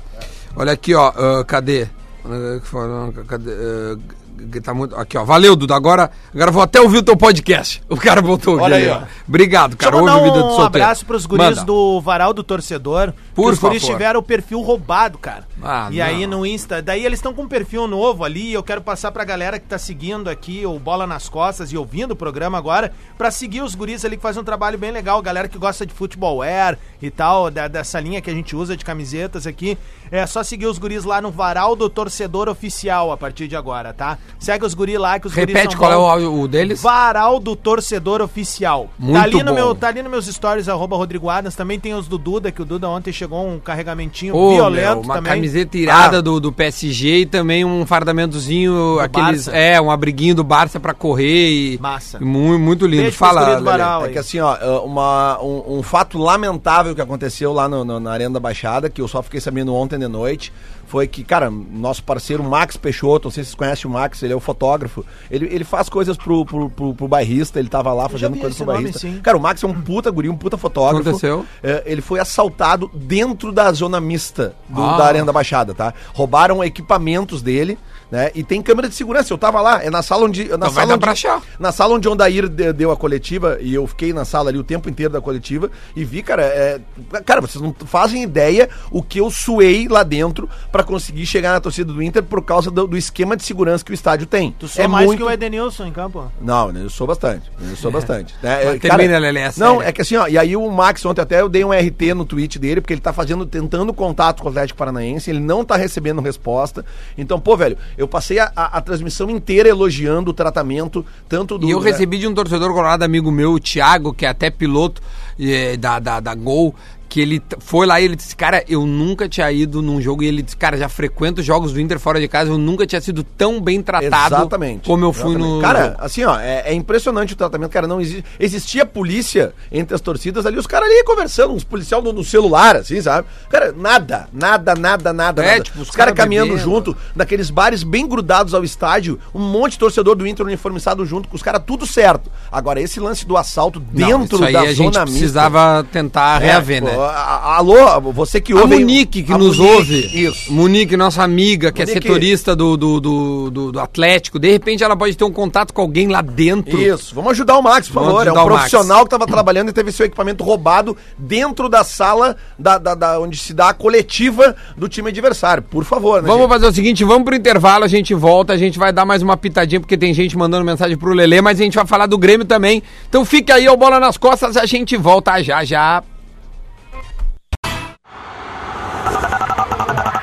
S1: Olha aqui, ó. ah, cadê? Ah, não, Cadê? Que tá muito... Aqui, ó. Valeu, Duda. Agora, agora vou até ouvir o teu podcast. O cara botou
S3: Olha
S1: aqui,
S3: aí,
S1: ó. Obrigado, cara.
S2: Deixa eu
S1: Ouve o vida
S2: um
S1: solteiro.
S2: abraço pros guris
S1: Manda.
S2: do Varal do Torcedor.
S1: Por
S2: os guris tiveram o perfil roubado, cara.
S1: Ah,
S2: e aí
S1: não.
S2: no Insta, daí eles estão com um perfil novo ali, e eu quero passar pra galera que tá seguindo aqui o Bola nas Costas e ouvindo o programa agora, pra seguir os guris ali que fazem um trabalho bem legal, galera que gosta de futebol wear e tal, da- dessa linha que a gente usa de camisetas aqui. É só seguir os guris lá no Varal do Torcedor Oficial a partir de agora, tá? Segue os guris lá que os guris
S1: Repete
S2: são
S1: qual é o, o deles.
S2: Varal do Torcedor Oficial.
S1: Muito
S2: tá ali no
S1: bom.
S2: meu, tá ali nos meus stories, arroba Rodrigo Adams. Também tem os do Duda, que o Duda ontem chegou um carregamentinho
S1: Ô,
S2: violento
S1: meu, uma
S2: também.
S1: camiseta irada
S2: Ah,
S1: do, do PSG e também um fardamentozinho, aqueles.
S2: Barça.
S1: É, um abriguinho do Barça pra correr e.
S2: Massa.
S1: Muito, muito lindo.
S2: Beijo
S1: Fala,
S2: do. Varal.
S3: É que assim, ó, uma, um, um fato lamentável que aconteceu lá no- no- na Arena da Baixada, que eu só fiquei sabendo ontem de noite, foi que, cara, nosso parceiro Max Peixoto, não sei se vocês conhecem o Max, ele é o fotógrafo, ele, ele faz coisas pro, pro, pro, pro bairrista, ele tava lá fazendo coisas pro
S2: nome,
S3: bairrista.
S2: sim.
S3: Cara, o Max é um puta guri, um puta fotógrafo.
S1: Aconteceu?
S3: É, ele foi assaltado dentro da zona mista do-
S1: Ah.
S3: da Arena da Baixada, tá? Roubaram equipamentos dele, né? E tem câmera de segurança. Eu tava lá, é na sala onde. Na
S1: Então vai
S3: sala onde,
S1: pra achar.
S3: na sala onde o Ondair de- deu a coletiva, e eu fiquei na sala ali o tempo inteiro da coletiva, e vi, cara, é, cara, vocês não fazem ideia o que eu suei lá dentro pra conseguir chegar na torcida do Inter por causa do, do esquema de segurança que o estádio tem.
S2: Tu sou mais que o Edenilson em campo.
S3: Não, eu sou bastante. Eu sou bastante. Né?
S1: Mas
S3: É,
S1: termina, Lelé, é
S3: Não, é que assim, ó, e aí o Max ontem até eu dei um RT no tweet dele, porque ele tá fazendo, tentando contato com o Atlético Paranaense, ele não tá recebendo resposta. Então, pô, velho, eu passei a, a- a transmissão inteira elogiando o tratamento, tanto do.
S1: E eu
S3: né?
S1: recebi de um torcedor colorado amigo meu, o Thiago, que é até piloto eh, da, da, da Gol, que ele foi lá e ele disse, cara, eu nunca tinha ido num jogo, e ele disse, cara, já frequento jogos do Inter fora de casa, eu nunca tinha sido tão bem tratado
S3: Exatamente.
S1: como eu fui
S3: Exatamente.
S1: no
S3: Cara,
S1: jogo.
S3: assim, ó, é, é impressionante o tratamento, cara. Não existe. Existia polícia entre as torcidas ali, os caras ali conversando, uns policial no, no celular, assim, sabe? Cara, nada, nada, nada, nada.
S1: É,
S3: nada.
S1: tipo, os
S3: os caras
S1: cara
S3: caminhando
S1: bebendo.
S3: junto, naqueles bares bem grudados ao estádio, um monte de torcedor do Inter uniformizado junto, com os caras tudo certo. Agora, esse lance do assalto
S1: Não,
S3: dentro
S1: isso aí
S3: da
S1: a gente
S3: zona mista-
S1: precisava tentar
S3: É,
S1: reaver,
S3: pô,
S1: né?
S3: A- a- Alô, você que
S1: A
S3: ouve. aí-
S1: Monique, que
S3: a
S1: nos
S3: Monique,
S1: ouve.
S3: Isso.
S1: Monique, nossa amiga, que é
S3: Monique.
S1: setorista do, do, do, do- do Atlético. De repente ela pode ter um contato com alguém lá dentro.
S3: Isso, vamos ajudar o Max, por
S1: Vamos
S3: favor. É um
S1: o Max.
S3: profissional que estava trabalhando e teve seu equipamento roubado dentro da sala da, da- da- onde se dá a coletiva do time adversário. Por favor, né?
S1: Vamos
S3: gente?
S1: fazer o seguinte, vamos pro intervalo, a gente volta, a gente vai dar mais uma pitadinha, porque tem gente mandando mensagem pro Lelê, mas a gente vai falar do Grêmio também. Então fique aí, ó, bola nas costas, a gente volta já já.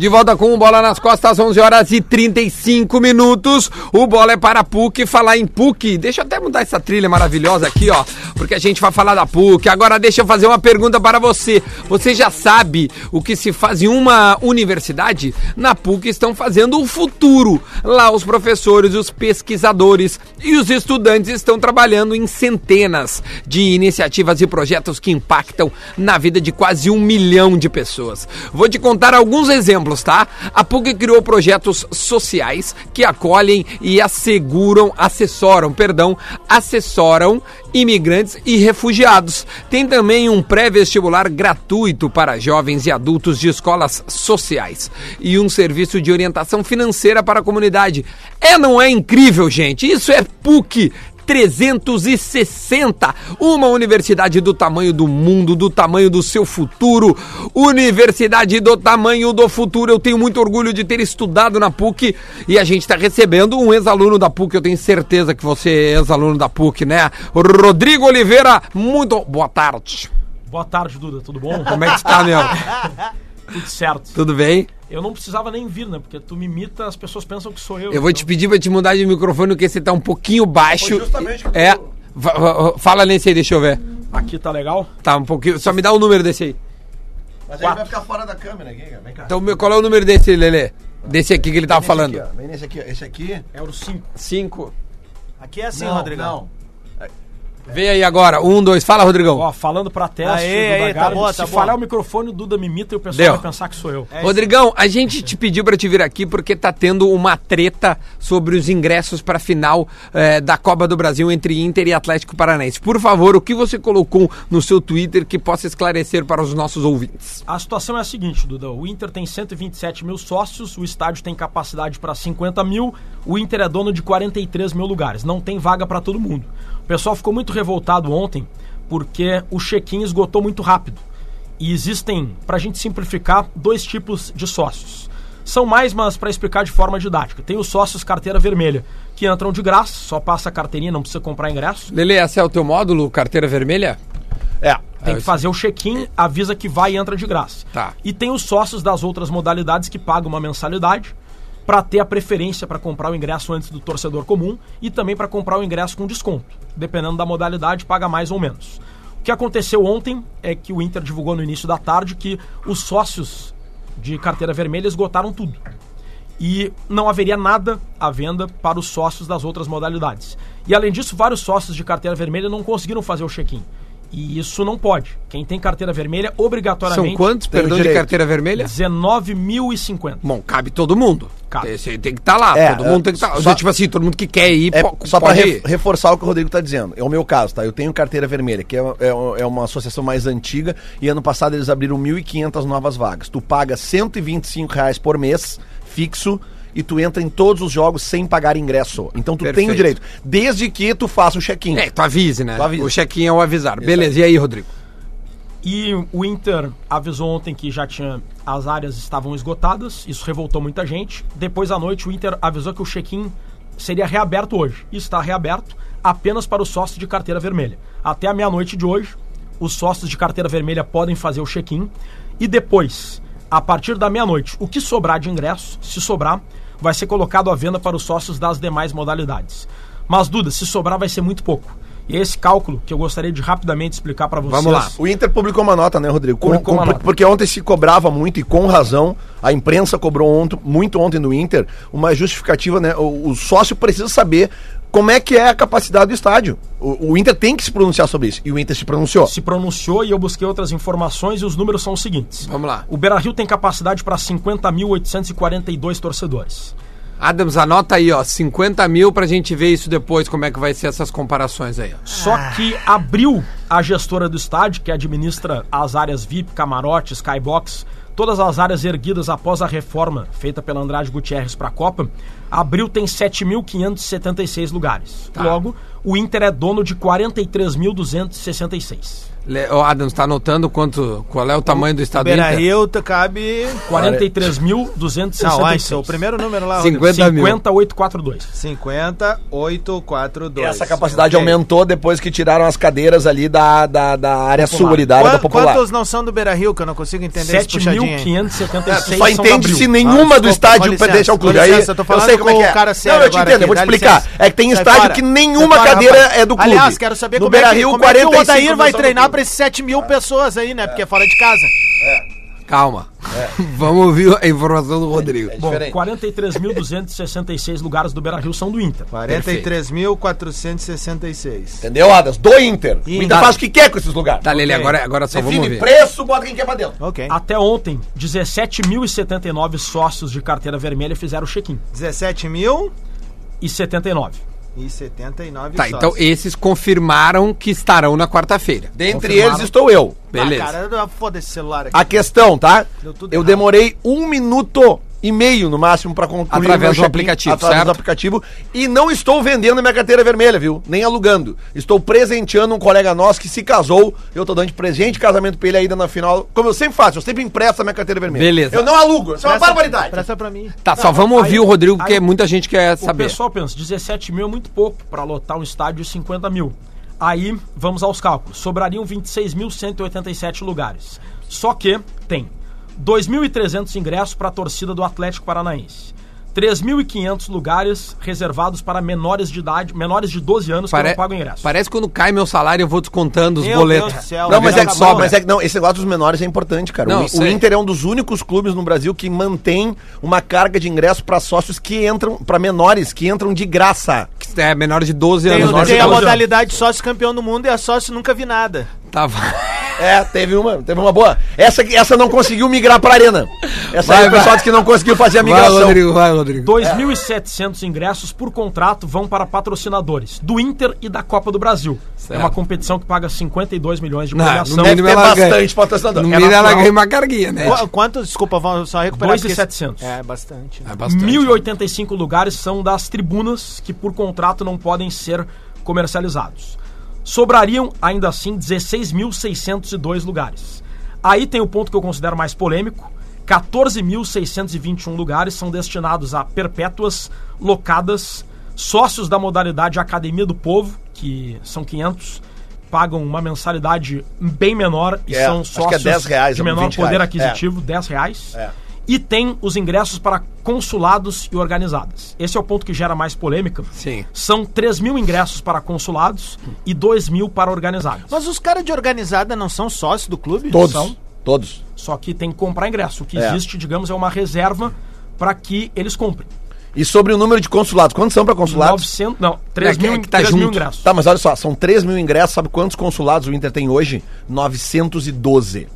S1: De volta com o Bola nas Costas, 11 horas e 35 minutos. O Bola é para a PUC. Falar em PUC, deixa eu até mudar essa trilha maravilhosa aqui, ó, porque a gente vai falar da PUC. Agora deixa eu fazer uma pergunta para você. Você já sabe o que se faz em uma universidade? Na PUC estão fazendo o futuro. Lá os professores, os pesquisadores e os estudantes estão trabalhando em centenas de iniciativas e projetos que impactam na vida de quase um milhão de pessoas. Vou te contar alguns exemplos, tá? A PUC criou projetos sociais que acolhem e asseguram, assessoram, perdão, assessoram imigrantes e refugiados. Tem também um pré-vestibular gratuito para jovens e adultos de escolas sociais e um serviço de orientação financeira para a comunidade. É, não é incrível, gente? Isso é PUC. 360. Uma universidade do tamanho do mundo, do tamanho do seu futuro. Universidade do tamanho do futuro. Eu tenho muito orgulho de ter estudado na PUC e a gente está recebendo um ex-aluno da PUC. Eu tenho certeza que você é ex-aluno da PUC, né? Rodrigo Oliveira, muito boa tarde.
S6: Boa tarde, Duda, tudo bom?
S1: Como é que está, meu?
S6: Tudo certo.
S1: Tudo bem?
S6: Eu não precisava nem vir, né? Porque tu me imita, as pessoas pensam que sou eu.
S1: Eu vou te pedir pra te mudar de microfone porque você tá um pouquinho baixo.
S3: Foi justamente que eu
S1: É.
S3: tô-
S1: Va- va- Fala nesse aí, deixa eu ver.
S6: Aqui tá legal?
S1: Tá um pouquinho. Só me dá o número desse aí.
S3: Mas aí vai ficar fora da câmera aqui. Vem cá.
S1: Então, meu- qual é o número desse, Lelê? Desse aqui que ele tava falando.
S3: aqui, ó. Vem nesse aqui, ó. Esse aqui.
S6: É o 5.
S1: Cinco.
S2: Aqui é assim,
S3: Não,
S2: Rodrigão.
S1: Vem aí agora. Um, dois. Fala, Rodrigão.
S6: Ó, falando pra teste,
S2: Aê, aê, tá boa,
S6: se
S2: tá
S6: falhar
S2: boa.
S6: o microfone, o Duda me imita e o pessoal
S1: Deu.
S6: vai pensar que sou eu.
S2: É
S1: Rodrigão, a gente te pediu pra te vir aqui porque tá tendo uma treta sobre os ingressos pra final eh, da Copa do Brasil entre Inter e Atlético Paranaense. Por favor, o que você colocou no seu Twitter que possa esclarecer para os nossos ouvintes?
S6: A situação é a seguinte, Duda. O Inter tem 127 mil sócios, o estádio tem capacidade para 50 mil, o Inter é dono de 43 mil lugares. Não tem vaga para todo mundo. O pessoal ficou muito revoltado ontem porque o check-in esgotou muito rápido. E existem, para a gente simplificar, dois tipos de sócios. São mais, mas para explicar de forma didática. Tem os sócios carteira vermelha, que entram de graça, só passa a carteirinha, não precisa comprar ingresso.
S1: Lele, esse é o teu módulo, carteira vermelha?
S3: É.
S6: Tem que fazer o check-in, avisa que vai e entra de graça.
S1: Tá.
S6: E tem os sócios das outras modalidades que pagam uma mensalidade para ter a preferência para comprar o ingresso antes do torcedor comum e também para comprar o ingresso com desconto. Dependendo da modalidade, paga mais ou menos. O que aconteceu ontem é que o Inter divulgou no início da tarde que os sócios de carteira vermelha esgotaram tudo. E não haveria nada à venda para os sócios das outras modalidades. E além disso, vários sócios de carteira vermelha não conseguiram fazer o check-in. E isso não pode. Quem tem carteira vermelha, obrigatoriamente.
S1: São quantos,
S3: tem o
S1: perdão, de carteira vermelha?
S6: 19.050.
S1: Bom, cabe todo mundo.
S6: Cabe.
S1: Esse tem que estar lá,
S3: É,
S1: todo mundo tem que estar.
S3: só-
S1: tipo assim, todo mundo que quer ir,
S3: É, só
S1: ir.
S3: reforçar o que o Rodrigo tá dizendo. É o meu caso, tá? Eu tenho carteira vermelha, que é, é, é uma associação mais antiga, e ano passado eles abriram 1.500 novas vagas. Tu paga 125 reais por mês, fixo, e tu entra em todos os jogos sem pagar ingresso. Então tu tem
S1: Perfeito.
S3: o direito. Desde que tu faça o check-in.
S1: É, tu avise, né?
S3: Tu avisa.
S1: O check-in é o avisar. Beleza, e aí, Rodrigo?
S6: E o Inter avisou ontem que já tinha. As áreas estavam esgotadas, isso revoltou muita gente. Depois à noite, o Inter avisou que o check-in seria reaberto hoje. E está reaberto apenas para os sócios de carteira vermelha. Até a meia-noite de hoje, os sócios de carteira vermelha podem fazer o check-in. E depois, a partir da meia-noite, o que sobrar de ingresso, se sobrar, vai ser colocado à venda para os sócios das demais modalidades. Mas, Duda, se sobrar, vai ser muito pouco. E é esse cálculo que eu gostaria de rapidamente explicar para vocês.
S1: Vamos lá.
S3: O Inter publicou uma nota, né, Rodrigo? Com- com-
S6: nota.
S3: Porque ontem se cobrava muito, e com razão, a imprensa cobrou ontem, muito ontem do Inter, uma justificativa, né? O, o sócio precisa saber como é que é a capacidade do estádio. O, o Inter tem que se pronunciar sobre isso. E o Inter se pronunciou.
S6: se pronunciou e eu busquei outras informações e os números são os seguintes.
S1: Vamos lá.
S6: O Beira-Rio tem capacidade para 50.842 torcedores.
S1: Adams, anota aí, ó, 50 mil pra gente ver isso depois, como é que vai ser essas comparações aí, ó.
S6: Só que abriu a gestora do estádio, que administra as áreas VIP, camarote, skybox, todas as áreas erguidas após a reforma feita pela Andrade Gutierrez para a Copa, abril tem 7.576 lugares.
S1: Tá.
S6: Logo, o Inter é dono de 43.266.
S1: Le- Ô, Adams, tá anotando quanto, qual é o tamanho do estado do
S2: Beira
S1: Inter?
S2: Rio tá- cabe.
S6: 43.266.
S2: Não, antes, o primeiro número lá. Rodrigo.
S1: 50 mil.
S6: 50842.
S2: 50842.
S3: Essa capacidade
S2: Ok.
S3: aumentou depois que tiraram as cadeiras ali da, da, da área
S6: Popular.
S3: sul, da área da popular.
S2: Quantos não são do Beira Rio que eu não consigo entender esse puxadinho? aí?
S6: 7.576
S3: Tu só entende se
S2: Ah,
S3: nenhuma
S2: desculpa,
S3: do estádio ao
S2: com
S3: clube.
S2: licença,
S3: Aí
S2: eu
S3: sei como é que é.
S2: o cara sério
S3: Não, eu te
S2: agora
S3: entendo, eu vou te
S2: dá
S3: explicar.
S2: licença.
S3: É que tem
S2: Sai
S3: estádio
S2: fora.
S3: que
S2: Sai
S3: nenhuma
S2: fora,
S3: cadeira
S2: rapaz.
S3: é do clube.
S2: Aliás, quero saber
S3: no
S2: como, é que,
S3: Beira-Rio,
S2: como é que o
S3: 45
S2: Odair vai
S3: mil são do
S2: treinar
S3: clube.
S2: pra esses 7 mil pessoas aí, né? Porque é fora de casa.
S1: Calma. Vamos ouvir a informação do Rodrigo.
S6: Bom,
S3: diferente.
S6: 43.266 lugares do Beira-Rio são do Inter.
S2: 43.466.
S3: Entendeu, Adas? Do Inter. O Inter faz o que quer com esses lugares.
S1: Tá, Lele,
S2: Ok.
S1: agora, agora só vamos
S3: Define
S1: ver.
S3: preço, bota quem quer pra dentro.
S2: Ok.
S6: Até ontem, 17.079 sócios de carteira vermelha fizeram o check-in.
S2: 17 mil
S6: E 79.
S2: E 79
S1: Tá,
S2: sócios.
S1: então esses confirmaram que estarão na quarta-feira.
S3: Dentre eles estou eu.
S1: Beleza.
S2: Ah, cara, foda esse celular aqui.
S3: A questão, tá?
S2: Deu tudo
S3: Eu
S2: errado.
S3: demorei um minuto e meio no máximo pra concluir
S1: Através
S3: o
S1: do aplicativo,
S3: através
S1: certo?
S3: do aplicativo e não estou vendendo minha carteira vermelha, viu? Nem alugando. Estou presenteando um colega nosso que se casou. Eu tô dando de presente de casamento pra ele ainda na final. Como eu sempre faço, eu sempre empresto a minha carteira vermelha.
S1: Beleza.
S3: Eu não alugo, isso é uma barbaridade.
S2: Presta pra mim.
S1: Tá, só vamos ouvir
S6: aí-
S1: o Rodrigo, porque
S6: aí-
S1: muita gente quer
S6: O
S1: saber.
S6: pessoal pensa, 17 mil é muito pouco para lotar um estádio de 50 mil. Aí, vamos aos cálculos. Sobrariam 26.187 lugares. Só que tem 2.300 ingressos para a torcida do Atlético Paranaense. 3.500 lugares reservados para menores de idade, menores de 12 anos que
S1: Pare-
S6: não pagam ingresso.
S1: Parece que quando cai meu salário eu vou descontando os
S2: Meu
S1: boletos.
S2: Deus do céu.
S3: Não, mas é, que,
S2: acabou,
S3: mas
S2: né?
S3: é que não, esse negócio dos menores é importante, cara.
S1: Não,
S3: o, o
S1: sei.
S3: Inter é um dos únicos clubes no Brasil que mantém uma carga de ingresso pra sócios que entram, pra menores que entram de graça.
S1: É menor de 12
S2: Tem,
S1: anos.
S6: menor de
S2: tem a
S6: 12 anos.
S2: modalidade sócio campeão do mundo e a sócio nunca vi nada.
S1: Tava.
S3: É, teve uma, teve uma boa. Essa, essa não conseguiu migrar pra arena. Essa
S1: Vai,
S3: aí o pessoal
S1: vai.
S3: disse que não conseguiu fazer a
S1: Vai,
S3: migração.
S1: Rodrigo, vai, Rodrigo.
S6: 2.700 ingressos por contrato vão para patrocinadores do Inter e da Copa do Brasil.
S1: Certo.
S6: É uma competição que paga 52 milhões de
S1: Não,
S6: premiação.
S3: Deve ter
S1: ela ganha.
S3: bastante patrocinador.
S1: No
S3: É
S1: mínimo ela ganha uma carguinha, né?
S2: Qu- Quanto, desculpa, vamos só recuperar.
S6: Dois e
S2: porque-
S6: setecentos.
S2: É, bastante.
S1: É bastante.
S6: 1.085 lugares são das tribunas que por contrato não podem ser comercializados. Sobrariam, ainda assim, 16.602 lugares. Aí tem o ponto que eu considero mais polêmico. 14.621 lugares são destinados a perpétuas, locadas, sócios da modalidade Academia do Povo, que são 500, pagam uma mensalidade bem menor e
S3: É,
S6: são
S3: é
S6: sócios
S3: 10 reais,
S6: de menor
S3: 20
S6: poder
S3: reais.
S6: aquisitivo, 10 reais.
S3: É.
S6: E tem os ingressos para consulados e organizadas. Esse é o ponto que gera mais polêmica.
S1: Sim.
S6: São 3 mil ingressos para consulados e 2 mil para organizados.
S2: Mas os caras de organizada não são sócios do clube?
S3: Todos.
S6: São.
S3: Todos.
S6: Só que tem que comprar ingresso. O que
S3: É.
S6: existe, digamos, é uma reserva para que eles comprem.
S3: E sobre o número de consulados, quantos são para consulados?
S6: 900, não, 3
S1: É
S6: mil,
S1: é que tá
S6: 3 mil
S1: junto.
S6: ingressos.
S3: Tá, mas olha só, são 3 mil ingressos, sabe quantos consulados o Inter tem hoje? 912.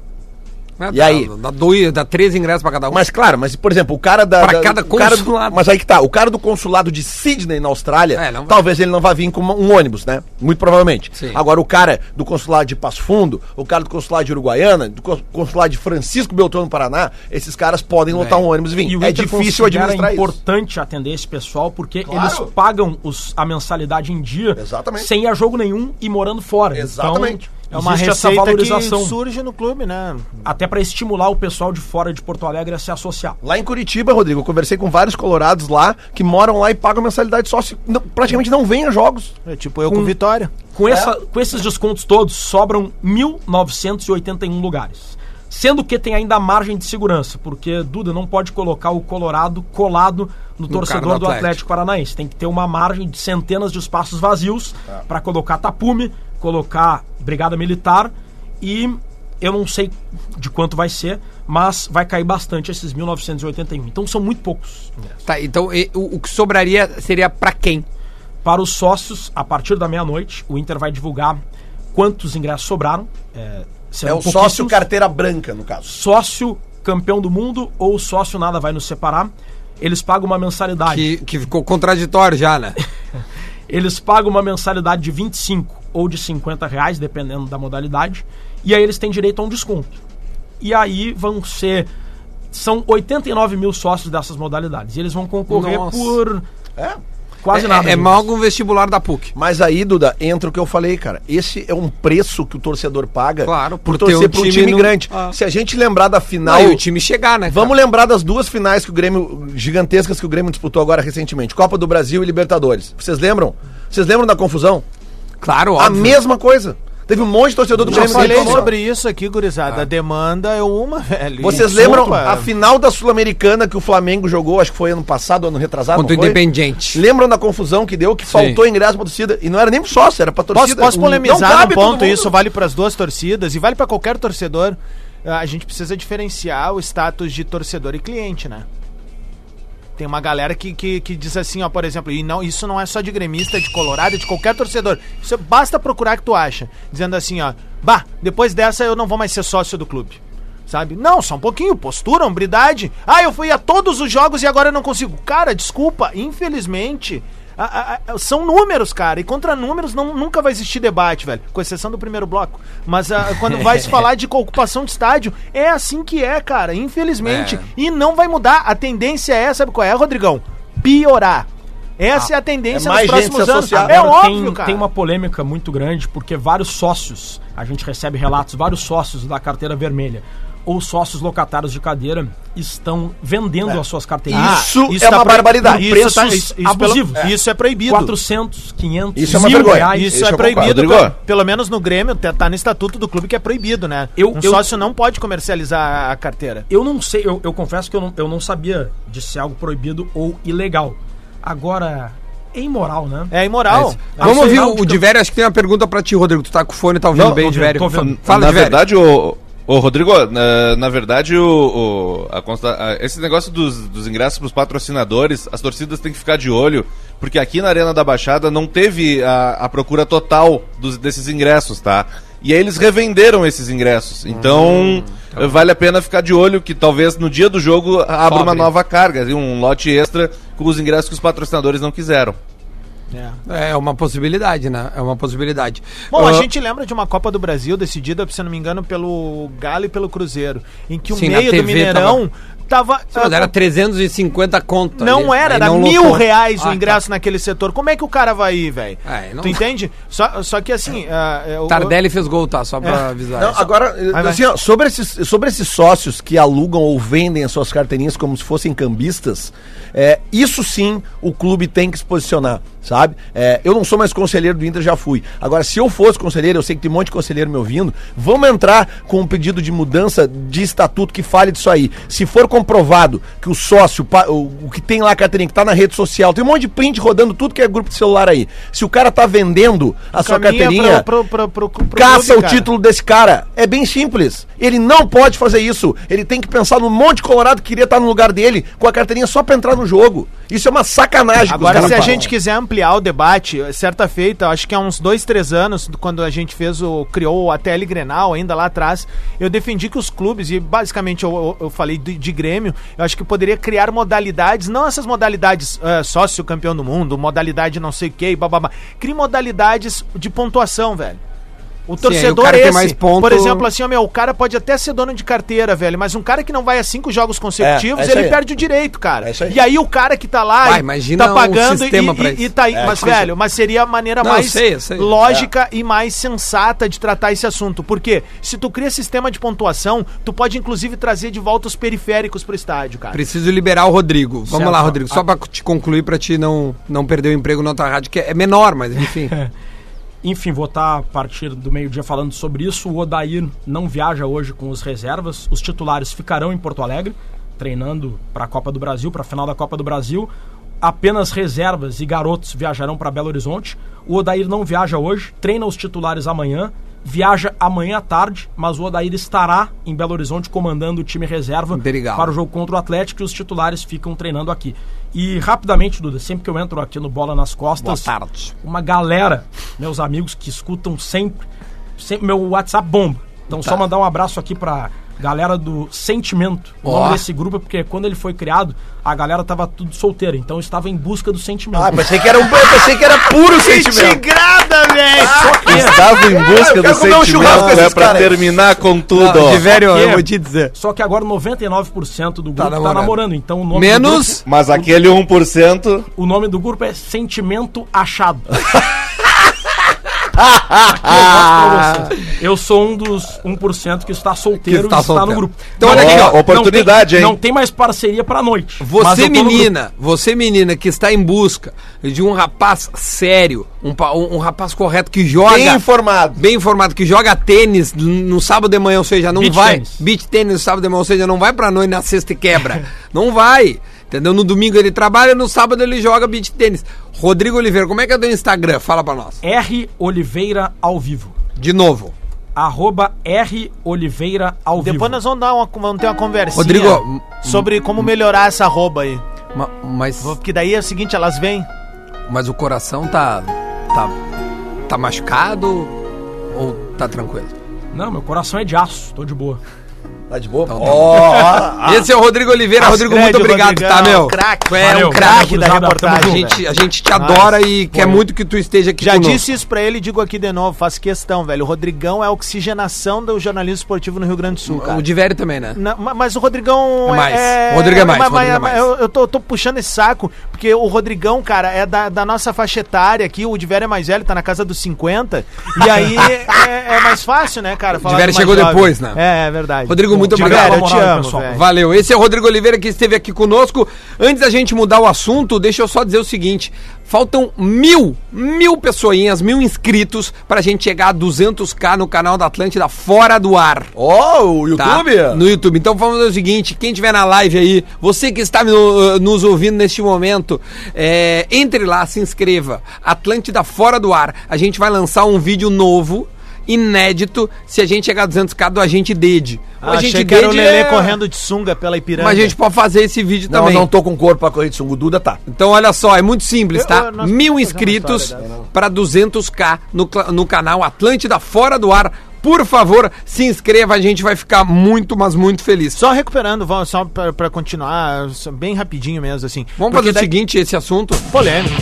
S1: Ah,
S3: E
S1: dá-
S3: aí?
S1: Dá, dois, dá três ingressos pra cada um.
S3: Mas claro, mas por exemplo, o cara da.
S1: Pra
S3: da-
S1: cada
S3: o cara do-
S1: consulado.
S3: mas aí que tá, o cara do consulado de Sydney na Austrália,
S1: É,
S3: talvez ele não vá vir com uma- um ônibus, né? Muito provavelmente.
S1: Sim.
S3: Agora, o cara do consulado de Passo Fundo, o cara do consulado de Uruguaiana, do cons- consulado de Francisco Beltrão no Paraná, esses caras podem lotar um ônibus e vir.
S6: E o
S3: É difícil administrar isso.
S6: importante atender esse pessoal porque
S3: Claro.
S6: eles pagam os, a mensalidade em dia
S3: Exatamente.
S6: sem ir a jogo nenhum e morando fora.
S3: Exatamente.
S6: Então,
S2: É uma
S6: existe essa
S2: receita
S6: valorização.
S2: que surge no clube, né?
S6: Até para estimular o pessoal de fora de Porto Alegre a se associar.
S3: Lá em Curitiba, Rodrigo, eu conversei com vários colorados lá que moram lá e pagam mensalidade só se não- praticamente não vêm a jogos.
S2: É tipo eu com,
S6: Com-
S2: Vitória.
S6: Com, essa, com esses descontos todos, sobram 1.981 lugares. Sendo que tem ainda a margem de segurança, porque Duda não pode colocar o Colorado colado no,
S1: cara
S6: torcedor
S1: do
S6: do
S1: Atlético.
S6: Atlético. Paranaense. Tem que ter uma margem de centenas de espaços vazios para colocar tapume, colocar brigada militar e eu não sei de quanto vai ser, mas vai cair bastante esses 1.981. Então são muito poucos.
S1: Tá, então e, o, o que sobraria seria pra quem?
S6: Para os sócios, a partir da meia-noite, o Inter vai divulgar quantos ingressos sobraram. É,
S3: É o sócio carteira branca, no caso.
S6: Sócio campeão do mundo ou sócio nada vai nos separar. Eles pagam uma mensalidade.
S1: Que, que ficou contraditório já, né?
S6: Eles pagam uma mensalidade de 25 ou de 50 reais, dependendo da modalidade. E aí eles têm direito a um desconto. E aí vão ser. São 89 mil sócios dessas modalidades. E eles vão concorrer
S1: Nossa.
S6: por
S3: É.
S6: quase
S1: é,
S6: nada.
S1: É, é mal que um vestibular da PUC.
S3: Mas aí, Duda, entra o que eu falei, cara. Esse é um preço que o torcedor paga
S1: Claro,
S3: por,
S1: por
S3: torcer
S1: um
S3: para um
S1: time
S3: time
S1: no-
S3: grande.
S1: Ah.
S3: Se a gente lembrar da final.
S1: Não, e o time chegar, né?
S3: Vamos
S1: cara?
S3: lembrar das duas finais que o Grêmio. gigantescas que o Grêmio disputou agora recentemente: Copa do Brasil e Libertadores. Vocês lembram? Vocês lembram da confusão?
S1: Claro,
S3: A
S1: óbvio.
S3: mesma coisa. Teve um monte de torcedor do
S2: Já
S3: Grêmio que
S2: falei sobre isso aqui, gurizada. A demanda é uma, velho.
S3: Vocês
S2: Desculpa.
S3: lembram a final da Sul-Americana que o Flamengo jogou, acho que foi ano passado, ano retrasado?
S1: Contra o
S3: não foi?
S1: Independiente.
S3: Lembram da confusão que deu, que faltou ingresso pra torcida? E não era nem pro sócio, era pra
S2: Posso,
S3: torcida.
S2: posso
S3: Não
S2: polemizar
S3: todo
S2: ponto, isso vale para as duas torcidas e vale para qualquer torcedor. Ah, A gente precisa diferenciar o status de torcedor e cliente, né? Tem uma galera que, que, que diz assim, ó, por exemplo, e não, isso não é só de gremista, de colorado, de qualquer torcedor. Isso basta procurar que tu acha. Dizendo assim, ó, bah, depois dessa eu não vou mais ser sócio do clube. Sabe? Não, só um pouquinho, postura, hombridade. Ah, eu fui a todos os jogos e agora eu não consigo. Cara, desculpa, infelizmente, a- a- a- são números, cara. E contra números não, nunca vai existir debate, velho. Com exceção do primeiro bloco. Mas ah, quando vai se falar de ocupação de estádio, é assim que é, cara. Infelizmente.
S1: É.
S2: E não vai mudar. A tendência é, sabe qual é, Rodrigão? Piorar. Essa é a tendência
S3: é mais
S2: nos próximos anos. É
S6: Agora,
S2: óbvio,
S6: tem,
S2: cara.
S6: tem uma polêmica muito grande, porque vários sócios, a gente recebe relatos, vários sócios da carteira vermelha ou sócios locatários de cadeira estão vendendo as suas carteirinhas.
S3: Isso é
S2: tá
S3: uma barbaridade.
S2: Isso,
S6: Preços
S2: tá, isso, isso pelo-
S6: abusivos.
S2: isso é proibido.
S6: 400, 500,
S3: Isso é uma vergonha.
S6: reais.
S2: Isso
S3: Isso
S2: é
S3: eu
S2: proibido, pelo, pelo menos no Grêmio, tá, tá no estatuto do clube que é proibido, né?
S6: Eu-
S2: um
S6: eu-
S2: sócio não pode comercializar a carteira.
S6: Eu não sei, eu, eu confesso que eu não, eu não sabia de ser algo proibido ou ilegal. Agora, é imoral, né?
S2: É imoral.
S1: Vamos
S6: sei
S1: ouvir o Vério, acho que tem uma pergunta pra ti, Rodrigo. Tu tá com o fone, tá ouvindo
S6: Não,
S1: bem,
S6: ouvindo.
S1: Fala,
S4: na verdade, o, o Rodrigo, na, na verdade, o, o- a a- esse negócio dos, dos ingressos para os patrocinadores, as torcidas têm que ficar de olho, porque aqui na Arena da Baixada não teve a, a procura total dos, desses ingressos, tá? E aí eles revenderam esses ingressos. Então, vale a pena ficar de olho que talvez no dia do jogo abra uma
S1: Sobre.
S4: nova carga, um lote extra com os ingressos que os patrocinadores não quiseram.
S2: É.
S1: É uma possibilidade, né? É uma possibilidade.
S2: Bom, a
S1: Ah,
S2: gente lembra de uma Copa do Brasil decidida, se não me engano, pelo Galo e pelo Cruzeiro, em que o
S1: Sim,
S2: meio do Mineirão tava.
S1: Mas
S2: ah,
S1: era 350 conto.
S2: não
S1: ali,
S2: era, era
S1: não
S2: mil
S1: lotou.
S2: reais
S1: Ah,
S2: o ingresso naquele setor. Como é que o cara vai ir, velho?
S1: É, não-
S2: Tu entende? Só, só que assim. é, o-
S1: Tá. Tardelli fez gol, tá? Só pra avisar.
S3: Não, agora,
S2: vai.
S3: assim, ó, sobre, esses, sobre esses sócios que alugam ou vendem as suas carteirinhas como se fossem cambistas, é, isso sim o clube tem que se posicionar, sabe? É, eu não sou mais conselheiro do Inter, já fui. Agora, se eu fosse conselheiro, eu sei que tem um monte de conselheiro me ouvindo, vamos entrar com um pedido de mudança de estatuto que fale disso aí. Se for comprovado que o sócio, o, o que tem lá a carteirinha, que tá na rede social, tem um monte de print rodando tudo que é grupo de celular aí. Se o cara tá vendendo a sua carteirinha
S2: pro-
S3: caça o título desse cara. É bem simples. Ele não pode fazer isso. Ele tem que pensar no monte de colorado que queria estar no lugar dele com a carteirinha só pra entrar no jogo. Isso é uma sacanagem.
S2: Agora, se a gente quiser ampliar o debate, certa feita, acho que há uns dois, três anos, quando a gente fez o. criou a TL Grenal, ainda lá atrás, eu defendi que os clubes, e basicamente eu, eu- eu falei de, de Grêmio, eu acho que poderia criar modalidades, não essas modalidades eh, sócio campeão do mundo, modalidade não sei o que, bababá. Crie modalidades de pontuação, velho. O
S1: o
S2: torcedor
S1: cara tem
S2: esse,
S1: mais ponto-
S2: por exemplo, assim, ó, meu, o cara pode até ser dono de carteira, velho, mas um cara que não vai a cinco jogos consecutivos,
S3: É, é
S2: ele
S3: aí.
S2: perde o direito, cara.
S3: É aí.
S2: E aí o cara que tá lá
S1: Vai, imagina
S2: tá
S1: um
S2: pagando
S1: sistema
S2: e, e, e tá aí.
S3: É,
S2: mas, velho, mas seria a maneira
S1: Não,
S2: mais
S1: sei, sei.
S2: lógica e mais sensata de tratar esse assunto. Porque se tu cria sistema de pontuação, tu pode inclusive trazer de volta os periféricos pro estádio, cara.
S1: Preciso liberar o Rodrigo. Vamos
S6: Certo.
S1: lá, Rodrigo. Só pra te concluir, pra te não, não perder o emprego na outra rádio, que é menor, mas enfim.
S6: Enfim, vou estar a partir do meio-dia falando sobre isso. O Odair não viaja hoje com os reservas. Os titulares ficarão em Porto Alegre, treinando para a Copa do Brasil, para a final da Copa do Brasil. Apenas reservas e garotos viajarão para Belo Horizonte. O Odair não viaja hoje, treina os titulares amanhã, viaja amanhã à tarde, mas o Odair estará em Belo Horizonte comandando o time reserva
S1: Legal.
S6: para o jogo contra o Atlético e os titulares ficam treinando aqui. E rapidamente, Duda, sempre que eu entro aqui no Bola nas Costas, uma galera, meus amigos que escutam sempre, sempre meu WhatsApp bomba. Então
S1: Tá.
S6: só mandar um abraço aqui pra galera do Sentimento. O
S1: Ó.
S6: nome desse grupo é porque quando ele foi criado, a galera tava tudo solteira, então estava em busca do sentimento.
S3: Ah, pensei que era, um, pensei que era puro sentimento.
S2: Tigrada, velho!
S6: Só que,
S4: Estava em busca do
S3: um
S4: sentimento,
S3: com
S4: é
S3: caras.
S4: terminar com tudo.
S1: Não,
S4: ó.
S1: Tiverio,
S6: Só que-
S1: eu vou te dizer.
S6: só que agora 99% do grupo tá
S1: namorando.
S6: namorando. Então o nome
S1: Menos.
S4: Mas aquele 1%.
S6: do grupo, o nome do grupo é Sentimento Achado. Aqui eu sou um dos 1% que está solteiro
S1: Que está
S6: e está
S1: solteiro.
S6: no grupo.
S1: Então, olha
S6: Não
S1: aqui, ó,
S6: não
S4: oportunidade,
S6: tem-
S4: hein?
S6: Não tem mais parceria pra noite.
S1: Você, menina, você, menina, que está em busca de um rapaz sério, um, um- um rapaz correto que joga.
S3: Bem informado.
S1: Bem informado, que joga tênis no sábado de manhã, ou seja, não
S6: Beach
S1: vai.
S6: tênis.
S1: Beach tênis no sábado de manhã, ou seja, não vai pra noite na sexta e quebra. não vai. Entendeu? No domingo ele trabalha, no sábado ele joga beach tênis. Rodrigo Oliveira, como é que é do Instagram? Fala pra nós.
S6: R Oliveira ao vivo.
S1: De novo.
S6: Arroba R Oliveira ao vivo.
S2: Depois nós vamos, dar uma, vamos ter uma conversinha
S1: Rodrigo,
S2: sobre como melhorar essa arroba aí.
S1: Ma- Mas,
S2: Porque daí é o seguinte, elas vêm.
S1: mas o coração tá, tá. tá machucado ou tá tranquilo?
S6: Não, meu coração é de aço, tô de boa.
S3: Tá de boa?
S1: Então,
S3: Ó,
S1: Esse é o Rodrigo Oliveira.
S2: As
S1: Rodrigo, muito obrigado,
S2: Rodrigão,
S1: tá, meu?
S2: craque.
S1: Tu é
S6: Valeu,
S1: um craque
S2: da reportagem.
S1: A gente, a gente te adora e quer muito que tu esteja aqui
S2: Já
S1: conosco.
S2: disse isso pra ele e digo aqui de novo, faço questão, velho. O Rodrigão é a oxigenação do jornalismo esportivo no Rio Grande do Sul, cara.
S1: O Diverio também, né?
S2: Mas o Rodrigão
S1: É mais. O Rodrigo é mais,
S2: mas-
S1: o Rodrigo é
S2: mas-
S1: mais.
S2: Eu, eu tô, tô puxando esse saco, porque o Rodrigão, cara, é da, da nossa faixa etária aqui. O Divério é mais velho, tá na casa dos 50. E aí é, é mais fácil, né, cara? do mais
S1: chegou
S2: jovem.
S1: depois, né?
S2: É, é verdade.
S1: Rodrigo, muito
S2: Divério,
S1: obrigado.
S2: eu te amo,
S6: pessoal.
S1: Valeu. Esse é o Rodrigo Oliveira que esteve aqui conosco. Antes da gente mudar o assunto, deixa eu só dizer o seguinte: faltam mil, mil pessoinhas, mil inscritos pra gente chegar a 200k no canal da Atlântida fora do ar.
S3: Ó, o
S1: tá?
S3: YouTube?
S1: No YouTube. Então vamos fazer o seguinte: quem estiver na live aí, você que está no- nos ouvindo neste momento, é, entre lá, se inscreva. Atlântida fora do ar. A gente vai lançar um vídeo novo. Inédito, se a gente chegar a 200k do Agente Dede. O
S2: Ah,
S1: Agente
S2: achei que era o
S1: Dede
S2: Lelê
S1: é-
S2: correndo de sunga pela Ipiranga.
S1: Mas a gente pode fazer esse vídeo
S3: Não,
S1: também.
S3: não tô com corpo pra correr de sungo. Duda tá.
S1: Então, olha só, é muito simples,
S2: Eu-
S1: tá?
S2: eu- nós
S1: Mil inscritos para 200k no, no canal Atlântida Fora do Ar. Por favor, se inscreva, a gente vai ficar muito, mas muito feliz.
S2: Só recuperando, vamos, só pra, pra continuar, bem rapidinho mesmo, assim.
S1: Vamos
S2: Porque
S1: fazer o
S2: daí-
S1: seguinte, esse assunto.
S2: Polêmico.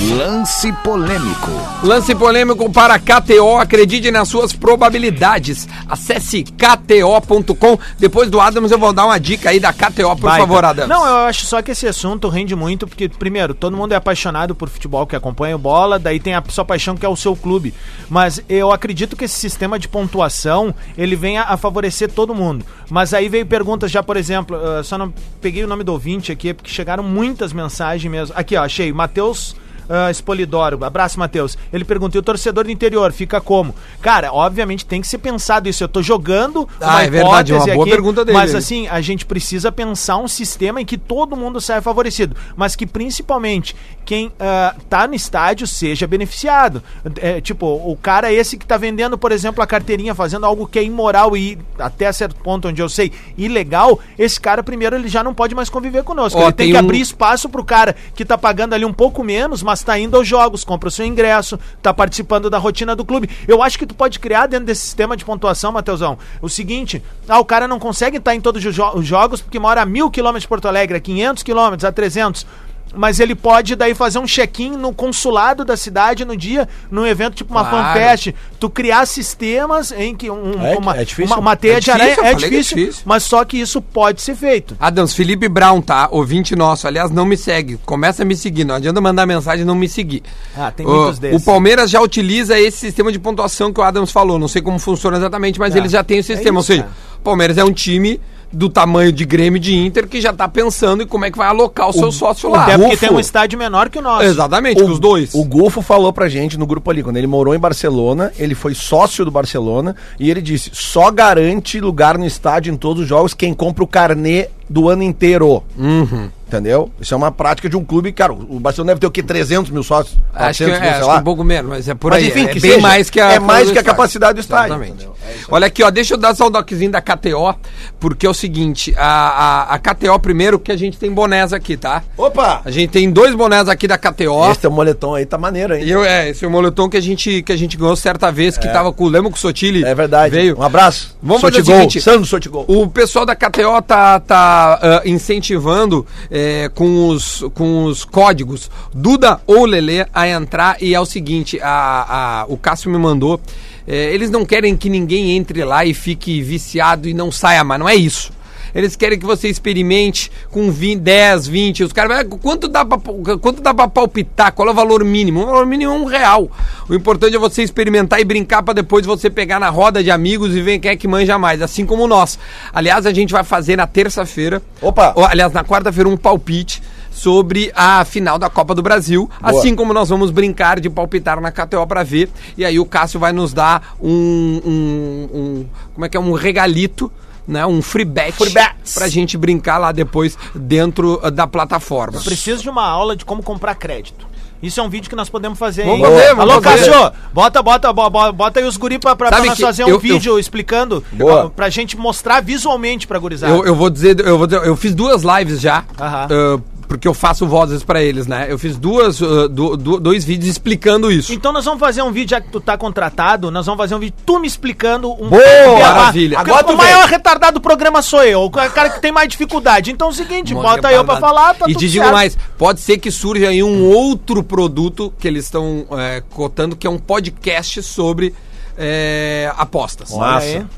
S7: Lance polêmico.
S1: Lance polêmico para KTO, acredite nas suas probabilidades. Acesse kto.com. Depois do Adams eu vou dar uma dica aí da KTO, por
S2: Baita.
S1: favor, Adams.
S2: Não, eu acho só que esse assunto rende muito, porque, primeiro, todo mundo é apaixonado por futebol, que acompanha o bola, daí tem a sua paixão que é o seu clube. Mas eu acredito que esse sistema de pontuação, ele venha a favorecer todo mundo. Mas aí veio perguntas já, por exemplo, eu só não peguei o nome do ouvinte aqui, porque chegaram muitas mensagens mesmo. Aqui, ó, achei, Matheus... Uh, Espolidoro, abraço Matheus. Ele perguntou: e o torcedor do interior fica como? Cara, obviamente tem que ser pensado isso. Eu tô jogando
S1: Ah, é verdade, uma boa pergunta dele.
S2: Mas assim, a gente precisa pensar um sistema em que todo mundo saia favorecido, mas que principalmente quem ah, tá no estádio seja beneficiado. É, tipo, o cara esse que tá vendendo, por exemplo, a carteirinha, fazendo algo que é imoral e até certo ponto onde eu sei, ilegal, esse cara primeiro ele já não pode mais conviver conosco.
S1: Ó,
S2: ele tem,
S1: tem
S2: que
S1: um-
S2: abrir espaço pro cara que tá pagando ali um pouco menos, mas tá indo aos jogos, compra o seu ingresso, tá participando da rotina do clube. Eu acho que tu pode criar dentro desse sistema de pontuação, Matheusão, o seguinte, ah, o cara não consegue estar em todos os, jo- os jogos porque mora a mil quilômetros de Porto Alegre, a 500 quilômetros, a 300 mas ele pode daí fazer um check-in no consulado da cidade no dia, num evento tipo uma
S1: Claro.
S2: fanfest. Tu criar sistemas em que um,
S3: É,
S2: uma,
S3: é difícil.
S2: uma, uma teia
S1: É
S2: de aranha
S1: difícil, eu
S2: é
S1: que é
S2: difícil,
S1: difícil.
S2: mas só que isso pode ser feito.
S1: Adams, Felipe Brown, tá? Ouvinte nosso. Aliás, não me segue. Começa a me seguir. Não adianta mandar mensagem e não me seguir.
S2: Ah, tem muitos desses.
S1: O Palmeiras já utiliza esse sistema de pontuação que o Adams falou. Não sei como funciona exatamente, mas eles já têm o sistema.
S2: é
S1: Ou
S2: isso,
S1: seja,
S2: cara.
S1: o Palmeiras é um time do tamanho de Grêmio de Inter que já tá pensando em como é que vai alocar o, seu sócio lá.
S2: Até porque tem um estádio menor que o nosso.
S1: Exatamente, com os dois.
S3: O Golfo falou pra gente no grupo ali, quando ele morou em Barcelona, ele foi sócio do Barcelona e ele disse: só garante lugar no estádio em todos os jogos quem compra o carnê do ano inteiro.
S1: Uhum.
S3: Entendeu? Isso é uma prática de um clube, cara. O Barcelona deve ter o quê? 300 mil sócios?
S1: Acho que,
S3: 400
S1: é,
S3: mil, sei
S1: acho que um pouco menos, mas é por
S3: Mas
S1: aí.
S3: enfim,
S1: é bem
S3: seja.
S1: mais que a
S3: É mais que a capacidade do estádio,
S1: Exatamente.
S3: entendeu?
S1: Olha aqui, ó, deixa eu dar só um doquezinho da KTO, porque é o seguinte, a, a, a KTO primeiro que a gente tem bonés aqui, tá?
S3: Opa!
S1: A gente tem dois bonés aqui da KTO.
S3: Esse teu moletom aí tá maneiro, hein?
S1: Eu, é, esse é o moletom que a gente, que a gente ganhou certa vez, que tava com, lembra com o Sotile?
S3: É verdade.
S1: Veio.
S3: Um abraço.
S1: Vamos fazer o
S3: Sotigol.
S1: seguinte,
S3: Sandro Sotigol.
S1: O pessoal da KTO tá, tá ah, incentivando é, com, os, com os códigos Duda ou Lelê a entrar e é o seguinte, a, a, o Cássio me mandou, é, eles não querem que ninguém entre lá e fique viciado e não saia mais, não é isso. Eles querem que você experimente com 20, 10, 20. Os caras, "Ah, quanto dá, pra, quanto dá pra palpitar? Qual é o valor mínimo? O valor mínimo é um real. O importante é você experimentar e brincar pra depois você pegar na roda de amigos e ver quem é que manja mais, assim como nós. Aliás, a gente vai fazer na terça-feira.
S3: Opa!
S1: Ó, Aliás, na quarta-feira, um palpite sobre a final da Copa do Brasil,
S3: Boa.
S1: assim como nós vamos brincar de palpitar na KTO pra ver. E aí o Cássio vai nos dar um, um- um- como é que é um regalito, né? Um free bet,
S3: Free bets.
S1: pra gente brincar lá depois dentro uh, da plataforma.
S2: Preciso de uma aula de como comprar crédito. Isso é um vídeo que nós podemos fazer,
S1: Vamos
S2: hein?
S1: fazer, vamos
S2: Alô,
S1: fazer.
S2: Cássio, bota, bota, bo- bo- bota aí os guri pra, pra, nós fazer um
S1: eu-
S2: vídeo explicando,
S3: Boa.
S2: ó, pra gente mostrar visualmente pra gurizada.
S1: Eu, eu vou dizer, eu vou dizer, eu fiz duas lives já,
S2: Aham.
S1: uh, porque eu faço vozes pra eles, né? Eu fiz duas, uh, du- du- dois vídeos explicando isso.
S2: Então nós vamos fazer um vídeo, já que tu tá contratado, nós vamos fazer um vídeo tu me explicando um
S3: Boa!
S1: Maravilha.
S3: Agora tu
S2: o maior
S3: vem.
S2: retardado do programa sou eu, o cara que tem mais dificuldade. Então é o seguinte,
S1: Mó
S2: bota eu pra
S1: retardado.
S2: falar, tá
S1: E te digo
S2: certo.
S1: mais, pode ser que surja aí um outro produto que eles estão é, cotando, que é um podcast sobre é, apostas.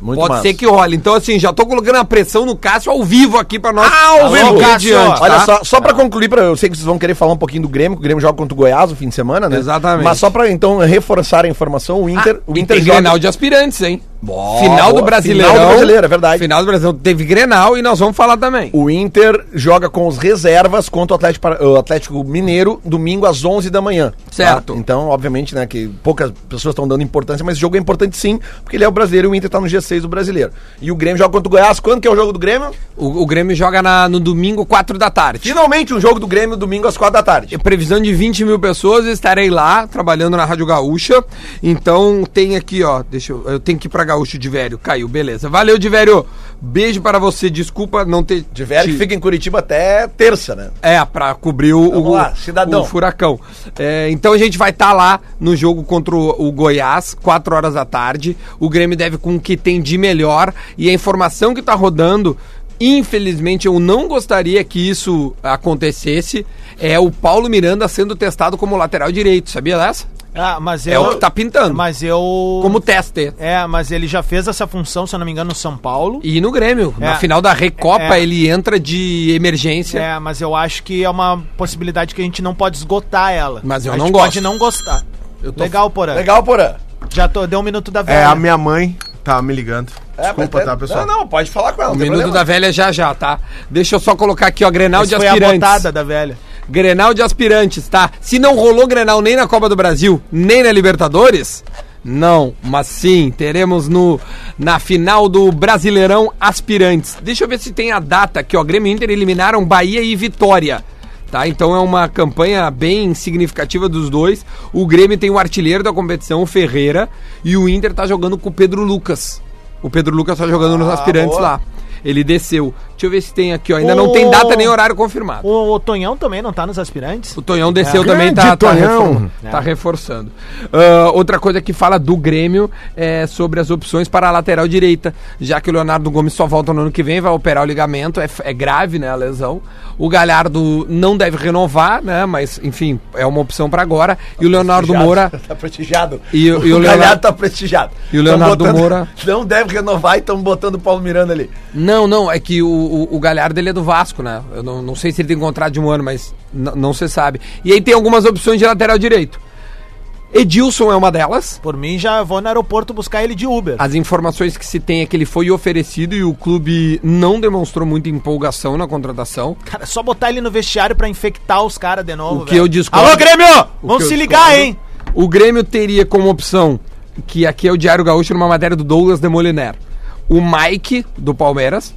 S3: Muito
S1: pode
S3: massa.
S1: ser que role. Então, assim, já tô colocando a pressão no Cássio ao vivo aqui pra nós.
S3: Ao
S1: Alô,
S3: vivo.
S1: Cássio!
S2: Cássio,
S3: Olha
S1: tá?
S3: só, só pra concluir, pra, eu sei que vocês vão querer falar um pouquinho do Grêmio, que o Grêmio joga contra o Goiás no fim de semana, né?
S1: Exatamente.
S3: Mas só pra então reforçar a informação, o Inter,
S1: Ah,
S3: o Inter
S1: tem Grenal de aspirantes, hein?
S3: Boa,
S1: final do. Brasileirão.
S3: Final do Brasileiro, é verdade.
S1: Final do Brasileirão. Teve Grenal e nós vamos falar também.
S3: O Inter joga com os reservas contra o Atlético, o Atlético Mineiro domingo às 11 da manhã.
S1: Certo.
S3: tá? Então, obviamente, né, que poucas pessoas estão dando importância, mas esse jogo é importante sim, porque ele é o brasileiro e o Inter tá no G6 do brasileiro. E o Grêmio joga contra o Goiás. Quando que é o jogo do Grêmio?
S1: O, o Grêmio joga na- no domingo, 4 da tarde.
S3: Finalmente um jogo do Grêmio domingo às 4 da tarde.
S1: Previsão de 20 mil pessoas, estarei lá trabalhando na Rádio Gaúcha. Então tem aqui, ó. Deixa eu. Eu tenho que ir pra Gaúcho de velho. Caiu, beleza. Valeu, de velho. Beijo para você. Desculpa não ter.
S3: Que
S1: te-
S3: fica em Curitiba até terça, né?
S1: É, pra cobrir o,
S3: Vamos
S1: o,
S3: lá, cidadão.
S1: o furacão. É, então a gente vai estar lá no jogo contra o, o Goiás, 4 horas da tarde. O Grêmio deve com o que tem de melhor. E a informação que tá rodando infelizmente eu não gostaria que isso acontecesse, é o Paulo Miranda sendo testado como lateral direito, sabia dessa?
S2: Ah, mas
S1: É
S2: eu,
S1: o que tá pintando.
S2: Mas eu.
S1: Como teste.
S2: É, mas ele já fez essa função, se eu não me engano, no São Paulo.
S1: E no Grêmio,
S2: É.
S1: na final da Recopa,
S2: É.
S1: ele entra de emergência.
S2: É, mas eu acho que é uma possibilidade que a gente não pode esgotar ela.
S1: Mas eu
S2: a
S1: não
S2: gente
S1: gosto.
S2: pode não gostar.
S1: Eu tô-
S2: Legal, Porã.
S3: Legal, Porã.
S2: Já tô, deu um minuto da
S8: É,
S2: velha.
S8: a minha mãe tá me ligando. Desculpa,
S3: mas-
S8: tá, pessoal?
S3: Não, não, pode falar com ela.
S1: O minuto da
S3: problema.
S1: velha já já, tá? Deixa eu só colocar aqui, ó, Grenal de
S2: Essa foi a
S1: aspirantes.
S2: botada da velha.
S1: Grenal de aspirantes, tá? Se não rolou Grenal nem na Copa do Brasil, nem na Libertadores, não, mas sim, teremos no na final do Brasileirão Aspirantes. Deixa eu ver se tem a data aqui, ó. Grêmio e Inter eliminaram Bahia e Vitória. Tá, então é uma campanha bem significativa dos dois. O Grêmio tem o artilheiro da competição, o Ferreira, e o Inter tá jogando com o Pedro Lucas. O Pedro Lucas tá jogando nos aspirantes
S3: boa.
S1: lá. Ele desceu. Deixa eu ver se tem aqui, ó. Ainda não
S2: O-
S1: tem data nem horário confirmado.
S2: O, o Tonhão também não tá nos aspirantes?
S1: O Tonhão desceu
S8: É.
S1: também, tá,
S8: Grande
S1: tá,
S8: Tonhão.
S1: refor- tá reforçando. Ah, outra coisa que fala do Grêmio é sobre as opções para a lateral direita, já que o Leonardo Gomes só volta no ano que vem, vai operar o ligamento, é, é grave, né, a lesão. O Galhardo não deve renovar, né, mas enfim, é uma opção para agora. E o Leonardo. Moura
S3: Tá prestigiado.
S1: E o- e o
S3: Galhardo
S1: Leonardo-
S3: tá prestigiado.
S1: E o Leonardo
S3: botando-
S1: Moura-
S3: Não deve renovar e estão botando o Paulo Miranda ali.
S1: Não, não, é que o, o, o Galhardo ele é do Vasco, né? Eu não, não sei se ele tem contrato de um ano, mas não se sabe. E aí tem algumas opções de lateral direito. Edilson é uma delas.
S2: Por mim, já vou no aeroporto buscar ele de Uber.
S1: As informações que se tem é que ele foi oferecido e o clube não demonstrou muita empolgação na contratação.
S2: Cara, só botar ele no vestiário pra infectar os caras de novo,
S1: O que eu discordo-
S2: Alô, Grêmio! Vamos se ligar,
S1: discordo-
S2: hein?
S1: O Grêmio teria como opção, que aqui é o Diário Gaúcho, numa matéria do Douglas Demoliner, o Mike, do Palmeiras,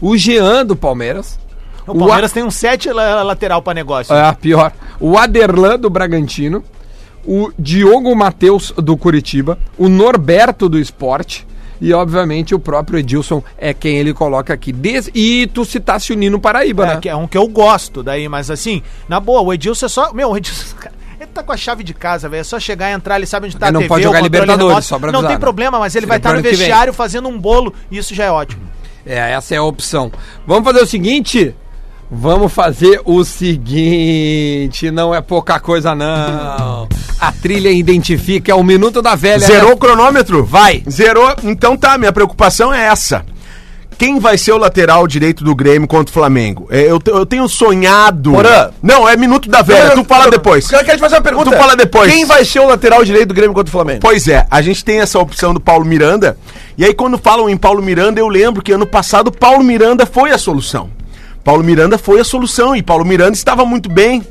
S1: o Jean, do Palmeiras,
S2: O Palmeiras tem um sete la- lateral pra negócio.
S1: É, pior. O Aderlan do Bragantino. O Diogo Matheus do Curitiba. O Norberto do Esporte. E, obviamente, o próprio Edilson é quem ele coloca aqui. Des... E tu citasse o Nino Paraíba,
S2: É,
S1: né?
S2: que é um que eu gosto daí, mas assim, na boa, o Edilson é só. Meu, o Edilson. cara, Ele tá com a chave de casa, velho. É só chegar e entrar, ele sabe onde tá
S1: Ele não pode
S2: o
S1: jogar Libertadores,
S2: remoto.
S1: só pra
S2: Não
S1: avisar,
S2: tem
S1: né?
S2: problema, mas ele
S1: Seria
S2: vai estar no
S1: ano que vem.
S2: vestiário fazendo um bolo e isso já é ótimo.
S1: É, essa é a opção. Vamos fazer o seguinte. Vamos fazer o seguinte. Não é pouca coisa, não. A trilha identifica, é o minuto da velha.
S8: Zerou
S1: né?
S8: o cronômetro?
S1: Vai.
S8: Zerou. Então tá, minha preocupação é essa. Quem vai ser o lateral direito do Grêmio contra o Flamengo? É, eu, eu tenho sonhado.
S3: Porã.
S8: Não, é minuto da velha. Tu fala depois.
S3: Eu quero te fazer uma pergunta.
S8: Tu fala depois.
S3: Quem vai ser o lateral direito do Grêmio contra o Flamengo?
S8: Pois é, a gente tem essa opção do Paulo Miranda. E aí, quando falam em Paulo Miranda, eu lembro que ano passado Paulo Miranda foi a solução. Paulo Miranda foi a solução e Paulo Miranda estava muito bem.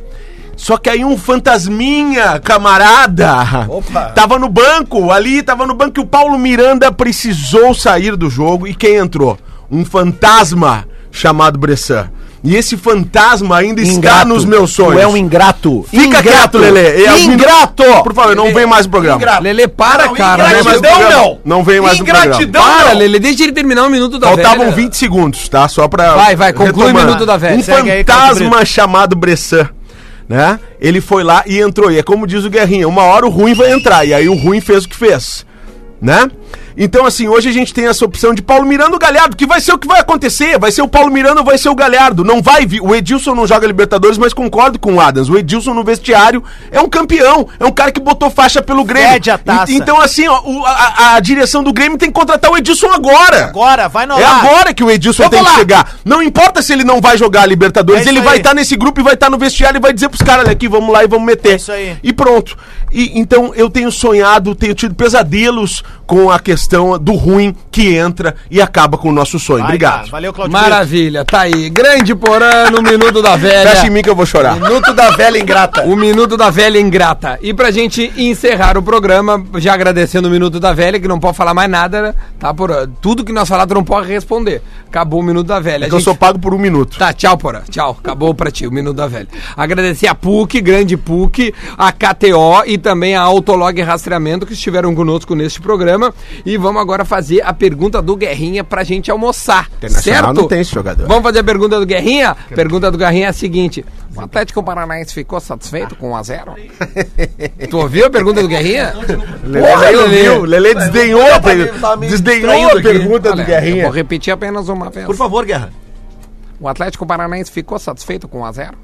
S8: Só que aí um fantasminha, camarada,
S3: Opa.
S8: tava no banco, ali tava no banco e o Paulo Miranda precisou sair do jogo. E quem entrou? Um fantasma chamado Bressan. E esse fantasma ainda está nos meus sonhos.
S3: Tu é um ingrato.
S8: Fica
S3: Ingrato.
S8: quieto, Lele. Minu-
S3: Ingrato.
S8: Por favor, não vem mais no programa.
S3: Ingrato.
S1: Lele, para,
S3: Não,
S1: cara.
S8: Não vem mais programa.
S3: não.
S8: Não vem mais no
S3: Ingratidão,
S8: programa.
S1: Para. Lele, deixa ele terminar o minuto da
S8: Faltavam
S1: velha.
S8: 20 segundos, tá? Só pra.
S1: Vai, vai, conclui o minuto da velha.
S8: Um
S2: Segue aí,
S8: fantasma
S2: Caio
S8: chamado Bressan, né? Ele foi lá e entrou. E é como diz o Guerrinha: uma hora o ruim vai entrar. E aí o ruim fez o que fez, né? Então, assim, hoje a gente tem essa opção de Paulo Miranda ou Galhardo, que vai ser o que vai acontecer. Vai ser o Paulo Miranda ou vai ser o Galhardo. Não vai vir. O Edilson não joga Libertadores, mas concordo com o Adams. O Edilson no vestiário é um campeão. É um cara que botou faixa pelo Grêmio.
S2: Fede a taça.
S8: E- Então, assim, ó, o- a, a direção do Grêmio tem que contratar o Edilson agora.
S2: Agora, vai no
S8: É
S2: lá.
S8: agora que o Edilson
S2: Vamos
S8: tem que chegar. Não importa se ele não vai jogar Libertadores,
S2: É
S8: ele vai estar nesse grupo e vai estar no vestiário e vai dizer pros caras, olha aqui, vamos lá e vamos meter.
S2: É isso aí.
S8: E pronto. E, então eu tenho sonhado, tenho tido pesadelos com a questão do ruim que entra e acaba com o nosso sonho.
S2: Vai,
S8: Obrigado.
S2: cara. Valeu, Claudio. Brito.
S1: Maravilha, tá aí. Grande Porã no Minuto da Velha.
S8: Fecha em mim que eu vou chorar.
S3: Minuto da velha ingrata.
S1: O Minuto da Velha Ingrata. E pra gente encerrar o programa, já agradecendo o Minuto da Velha, que não pode falar mais nada, né? tá, Porã? Tudo que nós falar, tu não pode responder. Acabou o Minuto da Velha.
S8: É que eu
S1: gente-
S8: sou pago por um minuto.
S1: Tá, tchau, Porã. Tchau. Acabou pra ti o Minuto da Velha. Agradecer a PUC, grande PUC, a KTO e também a Autolog Rastreamento que estiveram conosco neste programa. E vamos agora fazer a pergunta do Guerrinha pra gente almoçar.
S8: Internacional
S1: certo?
S8: não tem esse jogador.
S1: Vamos fazer a pergunta do Guerrinha? Pergunta do Guerrinha é a seguinte: O Atlético Paranaense ficou satisfeito com 1x0? tu ouviu a pergunta do Guerrinha?
S8: Lele
S1: Porra,
S8: não
S1: Lelê.
S8: Lele desdenhou, desdenhou a
S3: aqui.
S8: pergunta
S1: Olha,
S8: do
S1: eu
S8: Guerrinha.
S1: vou repetir apenas uma vez.
S3: Por favor, Guerra.
S1: O Atlético Paranaense ficou satisfeito com 1 a 0